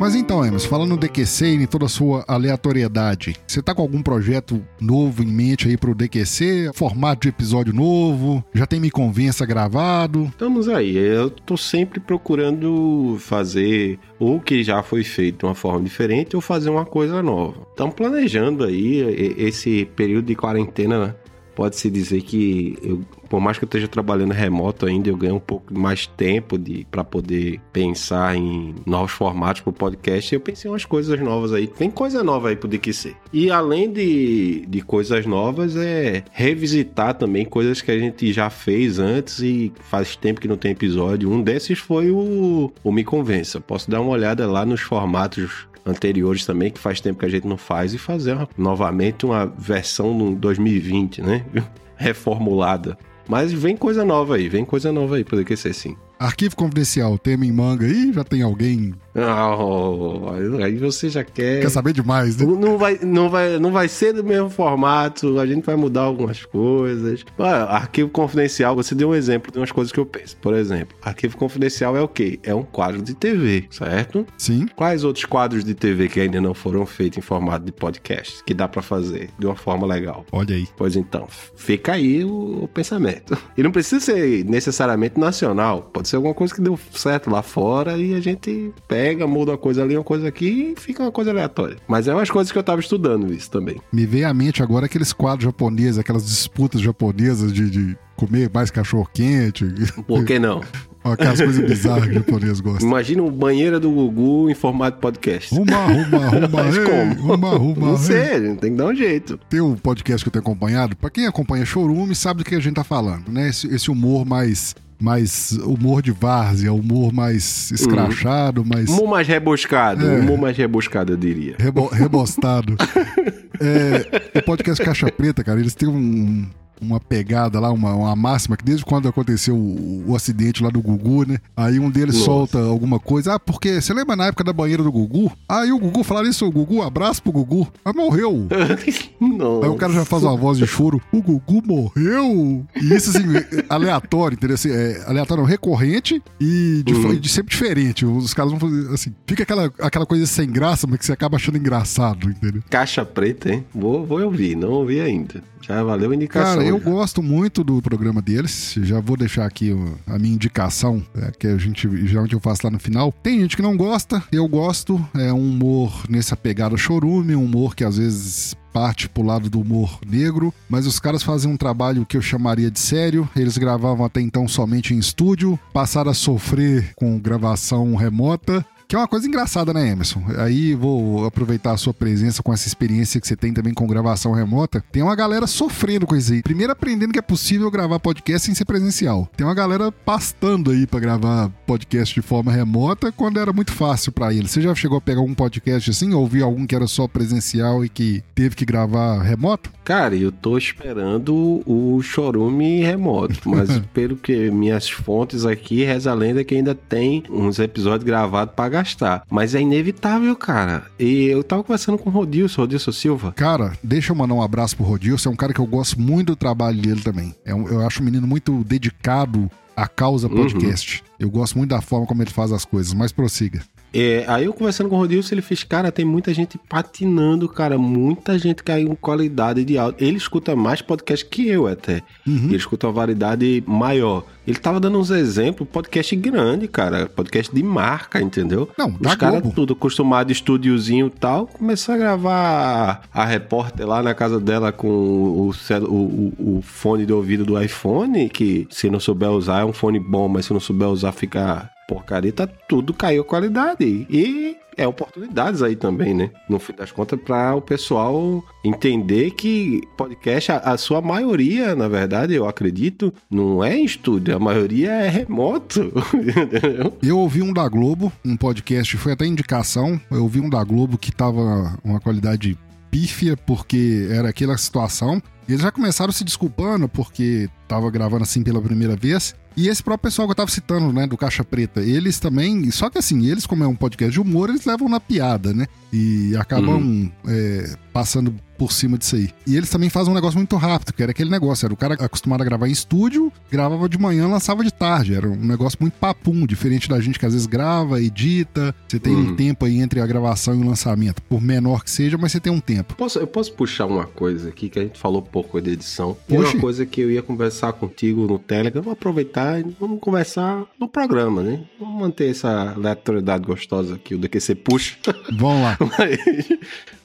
Mas então, Emerson, falando no DQC e em toda a sua aleatoriedade, você tá com algum projeto novo em mente aí pro DQC? Formato de episódio novo? Já tem Me Convença gravado? Estamos aí. Eu tô sempre procurando fazer o que já foi feito de uma forma diferente ou fazer uma coisa nova. Estamos planejando aí esse período de quarentena pode-se dizer que eu, por mais que eu esteja trabalhando remoto ainda, eu ganho um pouco mais tempo de para poder pensar em novos formatos para o podcast. Eu pensei em umas coisas novas aí. Tem coisa nova aí pro DQC. E além de, de coisas novas, é revisitar também coisas que a gente já fez antes e faz tempo que não tem episódio. Um desses foi o, o Me Convença. Posso dar uma olhada lá nos formatos anteriores também, que faz tempo que a gente não faz, e fazer novamente uma versão no 2020, né? [laughs] Reformulada. Mas vem coisa nova aí, vem coisa nova aí, poder ser sim. Arquivo confidencial, tema em manga aí? Já tem alguém? Oh, aí você já quer. Quer saber demais, né? Não vai, não, vai, não vai ser do mesmo formato, a gente vai mudar algumas coisas. Ah, arquivo confidencial, você deu um exemplo de umas coisas que eu penso. Por exemplo, arquivo confidencial é o quê? É um quadro de TV, certo? Sim. Quais outros quadros de TV que ainda não foram feitos em formato de podcast que dá para fazer de uma forma legal? Olha aí. Pois então, fica aí o, o pensamento. [laughs] E não precisa ser necessariamente nacional, pode ser alguma coisa que deu certo lá fora e a gente pega, muda uma coisa ali, uma coisa aqui e fica uma coisa aleatória. Mas é umas coisas que eu tava estudando isso também. Me veio à mente agora aqueles quadros japoneses, aquelas disputas japonesas de, de comer mais cachorro quente. Por que não? [laughs] Aquelas coisas bizarras que o japonês gosta. Imagina um banheiro do Gugu em formato podcast. Uma, uma, [laughs] uma, Mas ei, como? Uma, uma, Não sei, tem que dar um jeito. Tem um podcast que eu tenho acompanhado. Pra quem acompanha Chorume, sabe do que a gente tá falando, né? Esse, esse humor mais mais humor de várzea, humor mais escrachado, uhum. mais. Humor mais rebuscado, é. humor mais rebuscado, eu diria. Rebo, rebostado. [laughs] é, o podcast Caixa Preta, cara, eles têm um, uma pegada lá, uma, uma máxima, que desde quando aconteceu o, o acidente lá do Gugu, né? Aí um deles Nossa. solta alguma coisa. Ah, porque você lembra na época da banheira do Gugu? Aí o Gugu falaram isso, o Gugu, abraço pro Gugu. Mas morreu. [laughs] Não. Aí o cara já faz uma voz de choro. O Gugu morreu. E isso assim, aleatório, entendeu? Assim, é, aleatório, não, recorrente e de, uhum. de, sempre diferente. Os caras vão fazer assim, fica aquela, aquela coisa sem graça, mas que você acaba achando engraçado, entendeu? Caixa preta, hein? Vou, vou ouvir, não ouvi ainda. Já valeu a indicação. Cara, eu gosto muito do programa deles. Já vou deixar aqui a minha indicação, é, que a gente geralmente eu faço lá no final. Tem gente que não gosta, eu gosto. É um humor nessa pegada chorume, um humor que às vezes parte pro lado do humor negro, mas os caras fazem um trabalho que eu chamaria de sério. Eles gravavam até então somente em estúdio, passaram a sofrer com gravação remota que é uma coisa engraçada, né, Emerson? Aí vou aproveitar a sua presença com essa experiência que você tem também com gravação remota. Tem uma galera sofrendo com isso aí. Primeiro aprendendo que é possível gravar podcast sem ser presencial. Tem uma galera pastando aí para gravar podcast de forma remota quando era muito fácil para eles. Você já chegou a pegar um podcast assim, ou ouvir algum que era só presencial e que teve que gravar remoto? Cara, eu tô esperando o chorume remoto, [laughs] mas pelo que minhas fontes aqui, reza a lenda que ainda tem uns episódios gravados para gastar. Mas é inevitável, cara. E eu tava conversando com o Rodilson, Rodilson Silva. Cara, deixa eu mandar um abraço pro Rodilson. É um cara que eu gosto muito do trabalho dele também. É um, eu acho um menino muito dedicado à causa uhum. podcast. Uhum. Eu gosto muito da forma como ele faz as coisas, mas prossiga. É, aí eu conversando com o Rodilson, ele fez, cara, tem muita gente patinando, cara, muita gente caiu em qualidade de áudio. Ele escuta mais podcast que eu até. Uhum. Ele escuta uma variedade maior. Ele tava dando uns exemplos, podcast grande, cara, podcast de marca, entendeu? Não, Os caras tudo acostumado, estúdiozinho e tal, começou a gravar a repórter lá na casa dela com o, o, o, fone de ouvido do iPhone, que se não souber usar é um fone bom, mas se não souber usar fica porcaria, tá tudo caiu a qualidade. E é oportunidades aí também, né? No fim das contas, para o pessoal entender que podcast, a, a, sua maioria, na verdade, eu acredito, não é em estúdio, a maioria é remoto. [laughs] eu ouvi um da Globo, um podcast, foi até indicação, eu ouvi um da Globo que tava uma qualidade pífia, porque era aquela situação. Eles já começaram se desculpando porque tava gravando assim pela primeira vez. E esse próprio pessoal que eu tava citando, né, do Caixa Preta, eles também. Só que assim, eles, como é um podcast de humor, eles levam na piada, né? E acabam uhum. é, passando por cima disso aí. E eles também fazem um negócio muito rápido, que era aquele negócio, era o cara acostumado a gravar em estúdio, gravava de manhã, lançava de tarde. Era um negócio muito papum, diferente da gente que às vezes grava, edita, você tem uhum. um tempo aí entre a gravação e o lançamento, por menor que seja, mas você tem um tempo. Posso, eu posso puxar uma coisa aqui que a gente falou pouco de edição. E uma coisa que eu ia conversar contigo no Telegram, vou aproveitar e vamos conversar no programa, né? Vamos manter essa aleatoriedade gostosa aqui, o DQC puxa. [laughs] Vamos lá. [laughs] mas,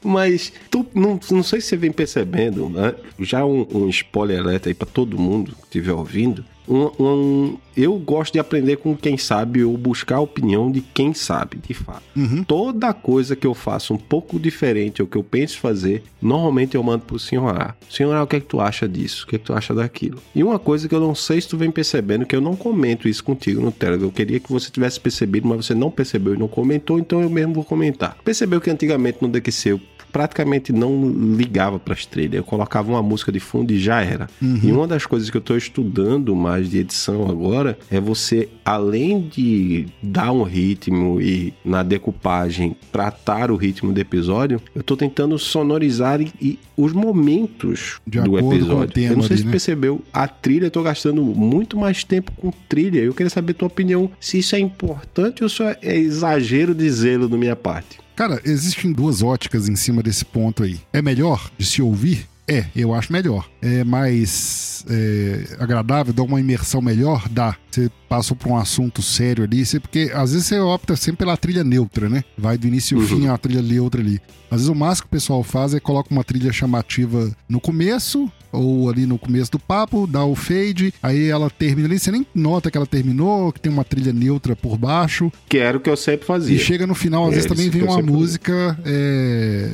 mas tu não, não sei se você vem percebendo, né? já um, um spoiler alerta aí para todo mundo que estiver ouvindo. Um, um, eu gosto de aprender com quem sabe ou buscar a opinião de quem sabe, de fato. Uhum. Toda coisa que eu faço um pouco diferente ou que eu penso fazer, normalmente eu mando pro senhor A. Senhor A, o que é que tu acha disso? O que é que tu acha daquilo? E uma coisa que eu não sei se tu vem percebendo, que eu não comento isso contigo no Telegram. Eu queria que você tivesse percebido, mas você não percebeu e não comentou, então eu mesmo vou comentar. Percebeu que antigamente no DQC eu praticamente não ligava para as trilhas. Eu colocava uma música de fundo e já era. Uhum. E uma das coisas que eu estou estudando mais de edição agora é você, além de dar um ritmo e na decupagem tratar o ritmo do episódio, eu estou tentando sonorizar e, e os momentos de do episódio. eu não sei se né? percebeu, a trilha eu tô gastando muito mais tempo com trilha. Eu queria saber a tua opinião se isso é importante ou se é exagero de zelo da minha parte. Cara, existem duas óticas em cima desse ponto aí. É melhor de se ouvir? É, eu acho melhor. É mais é, agradável, dá uma imersão melhor? Dá. Você passou por um assunto sério ali, você, porque às vezes você opta sempre pela trilha neutra, né? Vai do início ao uhum. fim a trilha neutra ali. Às vezes o máximo que o pessoal faz é coloca uma trilha chamativa no começo, ou ali no começo do papo, dá o fade, aí ela termina ali, você nem nota que ela terminou, que tem uma trilha neutra por baixo. Que era o que eu sempre fazia. E chega no final, às é, vezes também vem uma música é,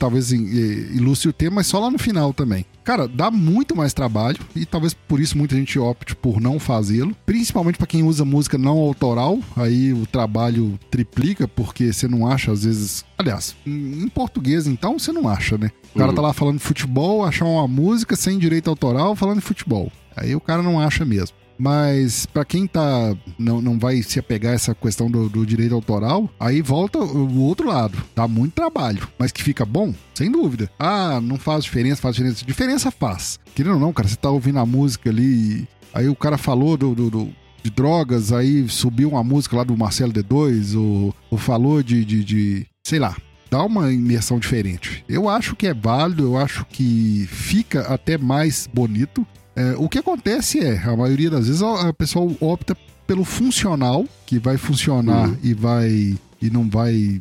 talvez ilustre o tema, mas só lá no final também. Cara, dá muito mais trabalho e talvez por isso muita gente opte por não fazê-lo, principalmente para quem usa música não autoral, aí o trabalho triplica porque você não acha às vezes, aliás, em português então você não acha, né? O cara uhum. tá lá falando de futebol, achar uma música sem direito autoral falando futebol. Aí o cara não acha mesmo. Mas para quem tá não, não vai se apegar a essa questão do, do, direito autoral, aí volta o outro lado. Dá muito trabalho, mas que fica bom, sem dúvida. Ah, não faz diferença, faz diferença. Diferença faz. Querendo ou não, cara, você tá ouvindo a música ali, aí o cara falou do, do, do de drogas, aí subiu uma música lá do Marcelo D2, ou, ou falou de, de, de, sei lá, dá uma imersão diferente. Eu acho que é válido, eu acho que fica até mais bonito. É, o que acontece é, a maioria das vezes a, pessoa opta pelo funcional, que vai funcionar uhum. e vai e não vai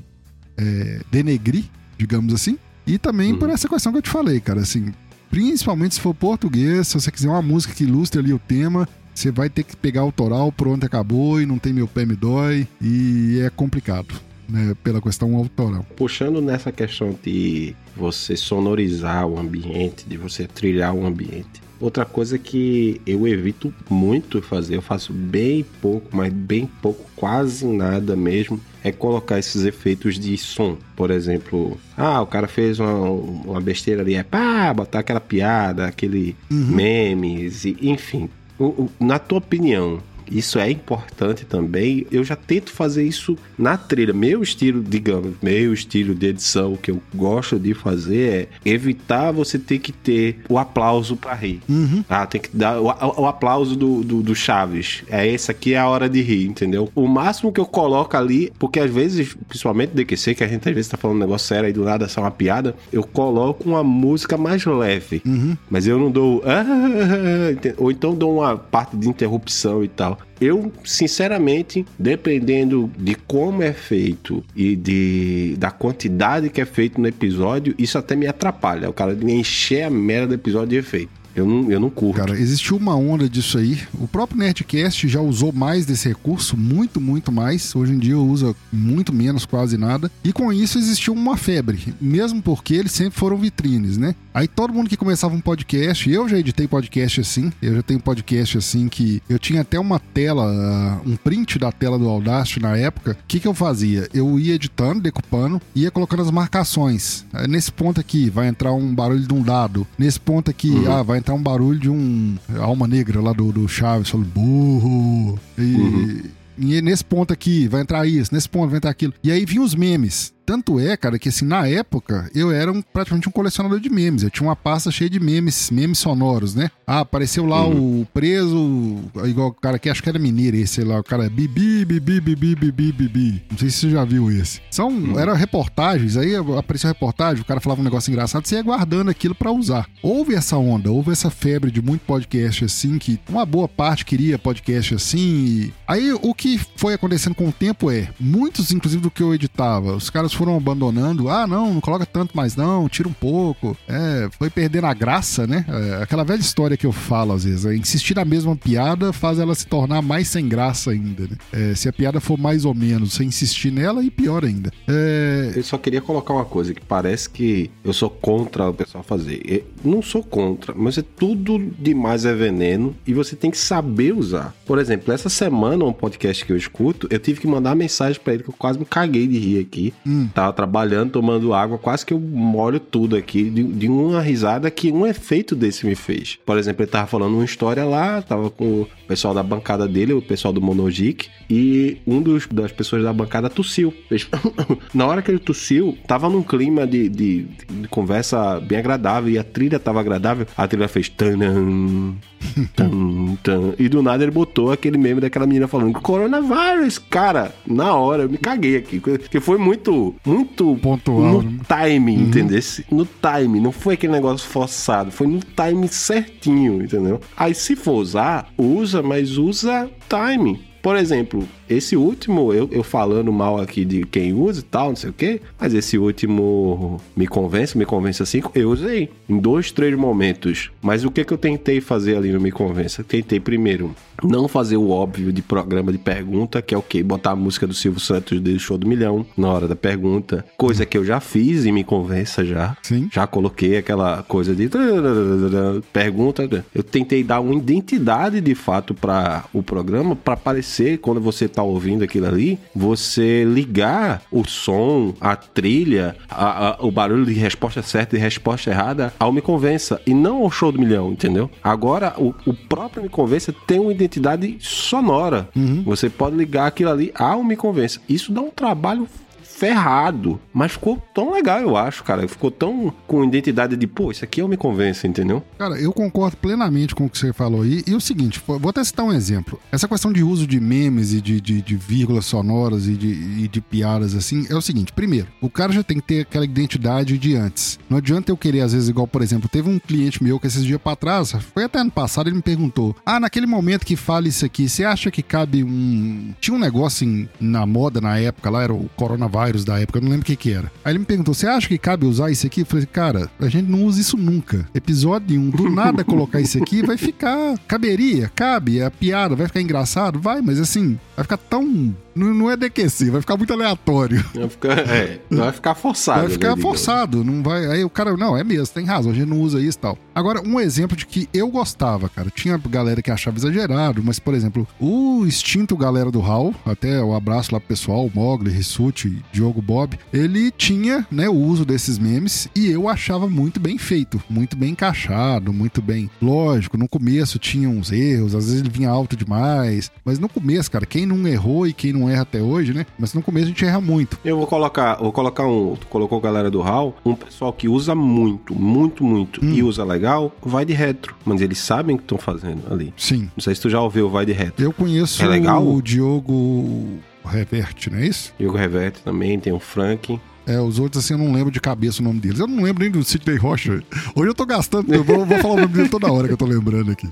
é, denegrir, digamos assim. E também uhum. por essa questão que eu te falei, cara, assim, principalmente se for português, se você quiser uma música que ilustre ali o tema, você vai ter que pegar autoral, pronto, acabou, e não tem meu pé me dói, e é complicado. Né, pela questão autoral. Puxando nessa questão de você sonorizar o ambiente, de você trilhar o ambiente. Outra coisa que eu evito muito fazer, eu faço bem pouco, mas bem pouco, quase nada mesmo, é colocar esses efeitos de som. Por exemplo, ah, o cara fez uma, uma besteira ali, é pá, botar aquela piada, aquele uhum. memes, e, enfim. O, o, na tua opinião, isso é importante também. Eu já tento fazer isso na trilha. Meu estilo, digamos, meu estilo de edição que eu gosto de fazer é evitar você ter que ter o aplauso para rir. Uhum. Ah, tem que dar o, o aplauso do, do, do, Chaves. É esse aqui é a hora de rir, entendeu? O máximo que eu coloco ali, porque às vezes, principalmente DQC, que a gente às vezes tá falando um negócio sério e do nada é uma piada, eu coloco uma música mais leve. Uhum. Mas eu não dou. [laughs] ou então dou uma parte de interrupção e tal. Eu, sinceramente, dependendo de como é feito e de, da quantidade que é feito no episódio, isso até me atrapalha. O cara encher a merda do episódio de efeito. Eu não, eu não curto. Cara, existiu uma onda disso aí. O próprio Nerdcast já usou mais desse recurso, muito, muito mais. Hoje em dia usa muito menos, quase nada. E com isso existiu uma febre, mesmo porque eles sempre foram vitrines, né? Aí todo mundo que começava um podcast, eu já editei podcast assim, eu já tenho podcast assim que eu tinha até uma tela, um print da tela do Audacity na época. O que, que eu fazia? Eu ia editando, decupando, ia colocando as marcações. Nesse ponto aqui vai entrar um barulho de um dado. Nesse ponto aqui, uhum. ah, vai entrar um barulho de um alma negra lá do, do Chaves, falando burro. E, uhum. e nesse ponto aqui vai entrar isso, nesse ponto vai entrar aquilo. E aí vinham os memes. Tanto é, cara, que assim, na época, eu era um, praticamente um colecionador de memes. Eu tinha uma pasta cheia de memes, memes sonoros, né? Ah, apareceu lá uhum. o preso, igual o cara que acho que era mineiro esse, sei lá, o cara bibi, bibi, bibi, bibi, bibi. Não sei se você já viu esse. São, uhum. eram reportagens, aí apareceu reportagem, o cara falava um negócio engraçado, você ia guardando aquilo para usar. Houve essa onda, houve essa febre de muito podcast assim, que uma boa parte queria podcast assim. E... Aí o que foi acontecendo com o tempo é, muitos, inclusive do que eu editava, os caras foram abandonando. Ah, não, não coloca tanto mais não, tira um pouco. É, foi perdendo a graça, né? É, aquela velha história que eu falo às vezes. É, insistir na mesma piada faz ela se tornar mais sem graça ainda, né? É, se a piada for mais ou menos, você insistir nela, e pior ainda. É... Eu só queria colocar uma coisa que parece que eu sou contra o pessoal fazer. Eu não sou contra, mas é tudo demais é veneno e você tem que saber usar. Por exemplo, essa semana, um podcast que eu escuto, eu tive que mandar mensagem para ele que eu quase me caguei de rir aqui. Hum. Tava trabalhando, tomando água, quase que eu molho tudo aqui de, de, uma risada que um efeito desse me fez. Por exemplo, ele tava falando uma história lá, tava com o pessoal da bancada dele, o pessoal do Monogic, e um dos, das pessoas da bancada tossiu. [laughs] Na hora que ele tossiu, tava num clima de, de, de conversa bem agradável e a trilha tava agradável. A trilha fez tanam, [laughs] tan, tan, e do nada ele botou aquele meme daquela menina falando coronavírus, cara, na hora eu me caguei aqui, que foi muito muito pontual no né? time, uhum. entendeu? No time, não foi aquele negócio forçado, foi no time certinho, entendeu? Aí se for usar, usa, mas usa time. Por exemplo, esse último, eu, eu falando mal aqui de quem usa e tal, não sei o quê, mas esse último me convence, me convence assim, eu usei em dois, três momentos. Mas o que que eu tentei fazer ali no Me Convença? Tentei primeiro não fazer o óbvio de programa de pergunta, que é o quê? Botar a música do Silvio Santos do Show do Milhão na hora da pergunta. Coisa que eu já fiz e me convença já. Sim. Já coloquei aquela coisa de pergunta. Eu tentei dar uma identidade de fato para o programa, para aparecer quando você tá ouvindo aquilo ali, você ligar o som, a trilha, a, a, o barulho de resposta certa e resposta errada ao Me Convença e não ao Show do Milhão, entendeu? Agora, o, o próprio Me Convença tem uma identidade sonora. Uhum. Você pode ligar aquilo ali ao Me Convença. Isso dá um trabalho ferrado. Mas ficou tão legal, eu acho, cara. Ficou tão com identidade de, pô, isso aqui eu me convenço, entendeu? Cara, eu concordo plenamente com o que você falou aí. E o seguinte, vou até citar um exemplo. Essa questão de uso de memes e de, de, de vírgulas sonoras e de, e de piadas assim, é o seguinte: primeiro, o cara já tem que ter aquela identidade de antes. Não adianta eu querer, às vezes, igual, por exemplo, teve um cliente meu que esses dias pra trás, foi até ano passado, ele me perguntou: Ah, naquele momento que fala isso aqui, você acha que cabe um. Tinha um negócio em, na moda na época lá, era o coronavírus da época, eu não lembro o que que era. Aí ele me perguntou: você acha que cabe usar isso aqui? Eu falei, cara, a gente não usa isso nunca. Episódio 1, do nada colocar isso aqui, vai ficar. Caberia, cabe, é piada, vai ficar engraçado, vai, mas assim, vai ficar tão não, é DQC, vai ficar muito aleatório. Vai ficar, é, vai [laughs] ficar forçado. Vai ficar né, forçado, não vai. Aí o cara, não, é mesmo, tem razão, a gente não usa isso e tal. Agora, um exemplo de que eu gostava, cara. Tinha galera que achava exagerado, mas, por exemplo, o extinto galera do Hall, até o um abraço lá pro pessoal, Mogli, Rissuti, Diogo Bob, ele tinha, né, o uso desses memes e eu achava muito bem feito, muito bem encaixado, muito bem. Lógico, no começo tinha uns erros, às vezes ele vinha alto demais, mas no começo, cara, quem não errou e quem não erra até hoje, né? Mas no começo a gente erra muito. Eu vou colocar, vou colocar um, colocou a galera do HAL, um pessoal que usa muito, muito, muito hum. e usa legal, vai de retro, mas eles sabem o que estão fazendo ali. Sim. Não sei se tu já ouviu vai de retro. Eu conheço é legal? o Diogo Reverte, não é isso? Diogo Reverte também, tem o Frank. É, os outros, assim, eu não lembro de cabeça o nome deles. Eu não lembro nem do Sidney Rocha. Hoje eu tô gastando, eu vou, vou falar o nome dele toda hora que eu tô lembrando aqui.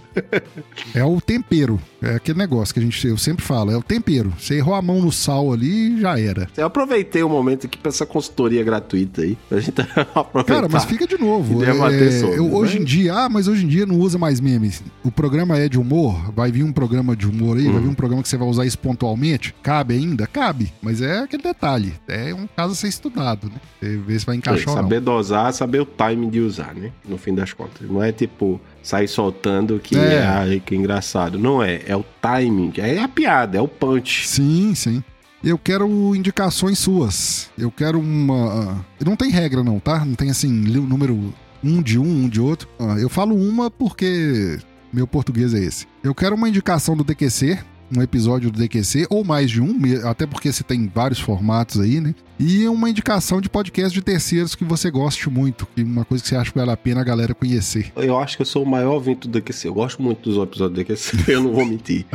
É o tempero. É aquele negócio que a gente, eu sempre falo, é o tempero. Você errou a mão no sal ali, já era. Eu aproveitei o momento aqui pra essa consultoria gratuita aí. Pra gente [laughs] aproveitar. Cara, mas fica de novo. É, sobre, eu, né? Hoje em dia, ah, mas hoje em dia não usa mais memes. O programa é de humor, vai vir um programa de humor aí, vai vir um programa que você vai usar isso pontualmente. Cabe ainda? Cabe. Mas é aquele detalhe. É um caso a ser estudado, né? Você vê se vai encaixar é, Saber dosar, saber o timing de usar, né? No fim das contas. Não é tipo, sair soltando que é. ai, que engraçado. Não é, é o timing, é a piada, é o punch. Sim, sim. Eu quero indicações suas. Eu quero uma. Não tem regra, não, tá? Não tem assim, número um de um, um de outro. Ah, eu falo uma porque meu português é esse. Eu quero uma indicação do DQC, um episódio do DQC, ou mais de um, até porque você tem vários formatos aí, né? E uma indicação de podcast de terceiros que você goste muito, uma coisa que você acha que vale a pena a galera conhecer. Eu acho que eu sou o maior ouvinte do DQC. Eu gosto muito dos episódios do DQC, [laughs] eu não vou mentir.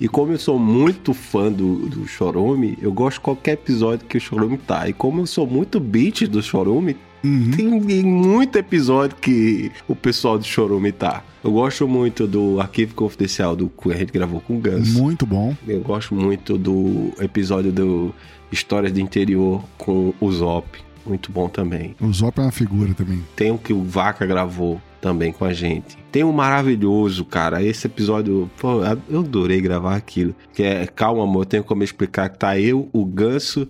e como eu sou muito fã do, do Chorume, eu gosto de qualquer episódio que o Chorume tá. E como eu sou muito beat do Chorume, Uhum. Tem muito episódio que o pessoal do Chorume tá. Eu gosto muito do arquivo confidencial do que a gente gravou com o Ganso. Muito bom. Eu gosto muito do episódio do Histórias do Interior com o Zop. Muito bom também. O Zop é uma figura também. Tem o que o Vaca gravou também com a gente. Tem um maravilhoso, cara. Esse episódio, pô, eu adorei gravar aquilo. Que é Calma, amor, tenho como explicar que tá eu, o Ganso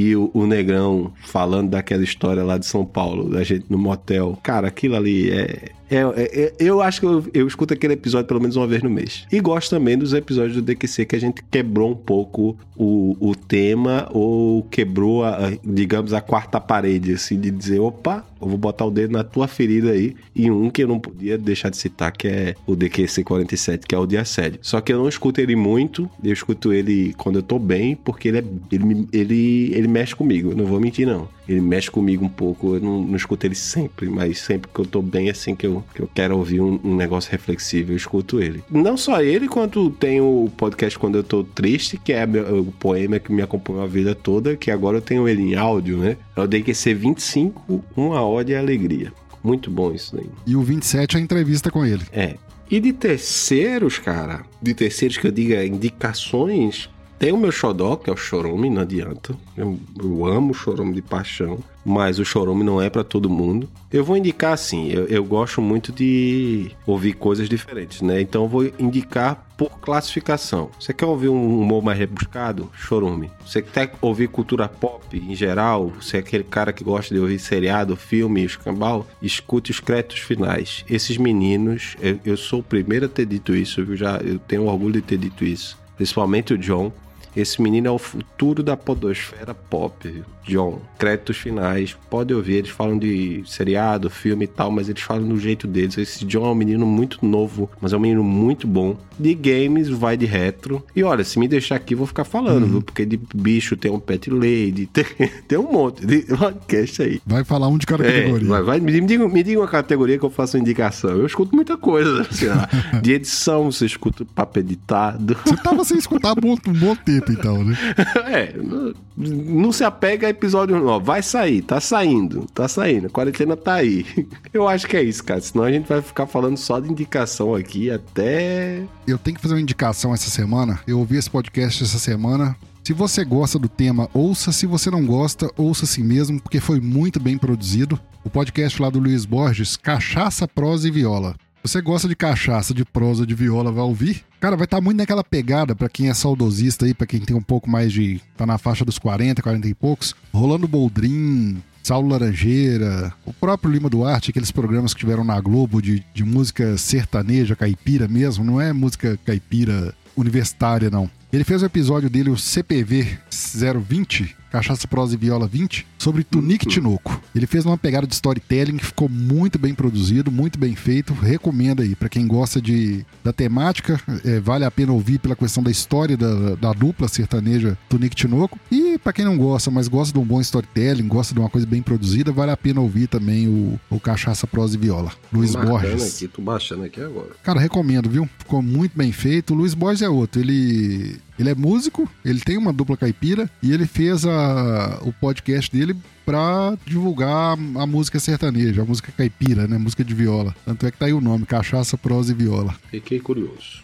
e o, o, Negrão falando daquela história lá de São Paulo, da gente no motel. Cara, aquilo ali é. É, é, é eu acho que eu, eu, escuto aquele episódio pelo menos uma vez no mês. E gosto também dos episódios do DQC que a gente quebrou um pouco o, o tema ou quebrou, a, digamos, a quarta parede, assim, de dizer: opa, eu vou botar o dedo na tua ferida aí. E um que eu não podia deixar de citar, que é o DQC 47, que é o de assédio. Só que eu não escuto ele muito, eu escuto ele quando eu tô bem, porque ele, é, ele, ele, ele mexe comigo, não vou mentir não. Ele mexe comigo um pouco, eu não, não escuto ele sempre, mas sempre que eu tô bem, assim, que eu, que eu quero ouvir um, um negócio reflexivo, eu escuto ele. Não só ele, quanto tem o podcast Quando Eu Tô Triste, que é o poema que me acompanhou a vida toda, que agora eu tenho ele em áudio, né? Eu dei que ser 25, uma ódio e alegria. Muito bom isso daí. E o 27 é a entrevista com ele. É. E de terceiros, cara, de terceiros que eu diga indicações, tem o meu xodó, que é o chorume, não adianta. Eu, eu amo o chorume de paixão, mas o chorume não é para todo mundo. Eu vou indicar assim, eu, eu, gosto muito de ouvir coisas diferentes, né? Então eu vou indicar por classificação. Você quer ouvir um humor mais rebuscado? Chorume. Você quer ouvir cultura pop em geral? Você é aquele cara que gosta de ouvir seriado, filme, escambau? Escute os créditos finais. Esses meninos, eu, eu sou o primeiro a ter dito isso, eu já eu tenho orgulho de ter dito isso. Principalmente o John esse menino é o futuro da podosfera pop. John, créditos finais, pode ouvir, eles falam de seriado, filme e tal, mas eles falam do jeito deles. Esse John é um menino muito novo, mas é um menino muito bom. De games, vai de retro. E olha, se me deixar aqui, vou ficar falando, uhum. viu? Porque de bicho tem um Pet Lady, [laughs] tem, tem um monte de podcast aí. Vai falar um de cada é, categoria. Vai, vai, me, diga, me diga uma categoria que eu faço indicação. Eu escuto muita coisa. Assim, [laughs] de edição, você escuta papo editado. Você tava sem escutar um bom, bom tempo, então, né? [laughs] é, não, se apega a episódio novo. Vai sair, tá saindo, tá saindo. A quarentena tá aí. [laughs] Eu acho que é isso, cara. Senão a gente vai ficar falando só de indicação aqui até. Eu tenho que fazer uma indicação essa semana. Eu ouvi esse podcast essa semana. Se você gosta do tema, ouça. Se você não gosta, ouça si mesmo, porque foi muito bem produzido. O podcast lá do Luiz Borges, Cachaça, Prosa e Viola. Você gosta de cachaça, de prosa, de viola, vai ouvir? Cara, vai estar tá muito naquela pegada para quem é saudosista aí, para quem tem um pouco mais de. tá na faixa dos 40, 40 e poucos. Rolando Boldrin, Saulo Laranjeira, o próprio Lima Duarte, aqueles programas que tiveram na Globo de, de música sertaneja, caipira mesmo, não é música caipira universitária, não. Ele fez o episódio dele, o CPV 020, Cachaça Prosa e Viola 20, sobre Tunique Tinoco. Ele fez uma pegada de storytelling que ficou muito bem produzido, muito bem feito. Recomendo aí. para quem gosta de, da temática, é, vale a pena ouvir pela questão da história da, da dupla sertaneja Tunique Tinoco. E para quem não gosta, mas gosta de um bom storytelling, gosta de uma coisa bem produzida, vale a pena ouvir também o, o Cachaça Prosa e Viola. Luiz Borges. Aqui, tô baixando aqui agora. Cara, recomendo, viu? Ficou muito bem feito. O Luiz Borges é outro. Ele ele é músico, ele tem uma dupla caipira e ele fez a, o podcast dele para divulgar a música sertaneja, a música caipira, né? Música de viola. Tanto é que tá aí o nome, Cachaça, Prosa e Viola. Fiquei curioso.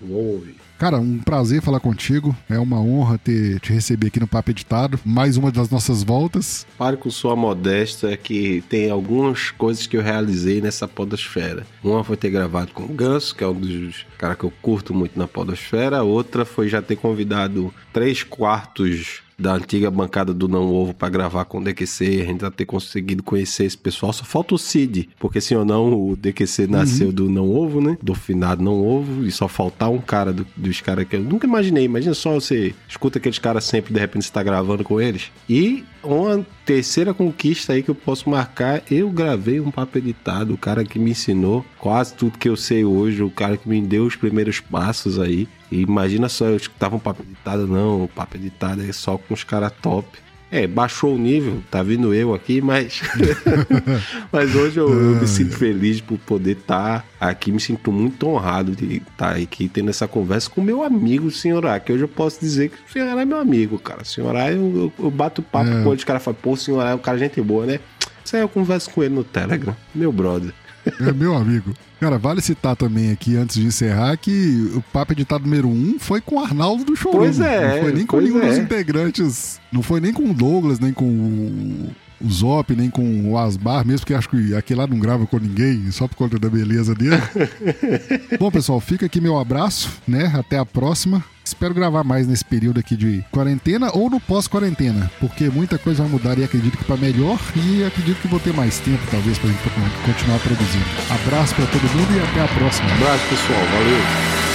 Vou ouvir. Cara, um prazer falar contigo. É uma honra ter te receber aqui no Papo Editado. Mais uma das nossas voltas. Pare com sua modesta que tem algumas coisas que eu realizei nessa podosfera. Uma foi ter gravado com o Ganso, que é um dos caras que eu curto muito na podosfera. Outra foi já ter convidado três quartos da antiga bancada do Não Ovo para gravar com o DQC, a gente já ter conseguido conhecer esse pessoal. Só falta o Cid, porque se ou não o DQC nasceu uhum. do Não Ovo, né? Do finado Não Ovo, e só faltar um cara do, dos caras que eu nunca imaginei. Imagina só você escuta aqueles caras sempre, de repente você tá gravando com eles. E uma terceira conquista aí que eu posso marcar, eu gravei um papo editado, o cara que me ensinou quase tudo que eu sei hoje, o cara que me deu os primeiros passos aí. E imagina só, eu escutava um papo editado, não, o papo editado é só com os caras top. É, baixou o nível, tá vindo eu aqui, mas. [laughs] mas hoje eu, eu, me sinto feliz por poder estar tá aqui, me sinto muito honrado de estar tá aqui tendo essa conversa com meu amigo, o senhor A, que hoje eu posso dizer que o senhor A é meu amigo, cara. O senhor A, eu, eu, eu bato papo é. com ele, os caras falam, pô, o senhor A é um cara gente boa, né? Isso aí eu converso com ele no Telegram, meu brother. [laughs] É meu amigo. Cara, vale citar também aqui, antes de encerrar, que o papo editado número 1 um foi com o Arnaldo do Show. Pois é. Não foi nem com nenhum é. dos integrantes. Não foi nem com o Douglas, nem com o o Zop, nem com o Asbar, mesmo que acho que aquele lá não grava com ninguém, só por conta da beleza dele. [laughs] Bom, pessoal, fica aqui meu abraço, né? Até a próxima. Espero gravar mais nesse período aqui de quarentena ou no pós-quarentena, porque muita coisa vai mudar e acredito que para melhor e acredito que vou ter mais tempo, talvez, pra gente continuar produzindo. Abraço para todo mundo e até a próxima. Abraço, pessoal. Valeu.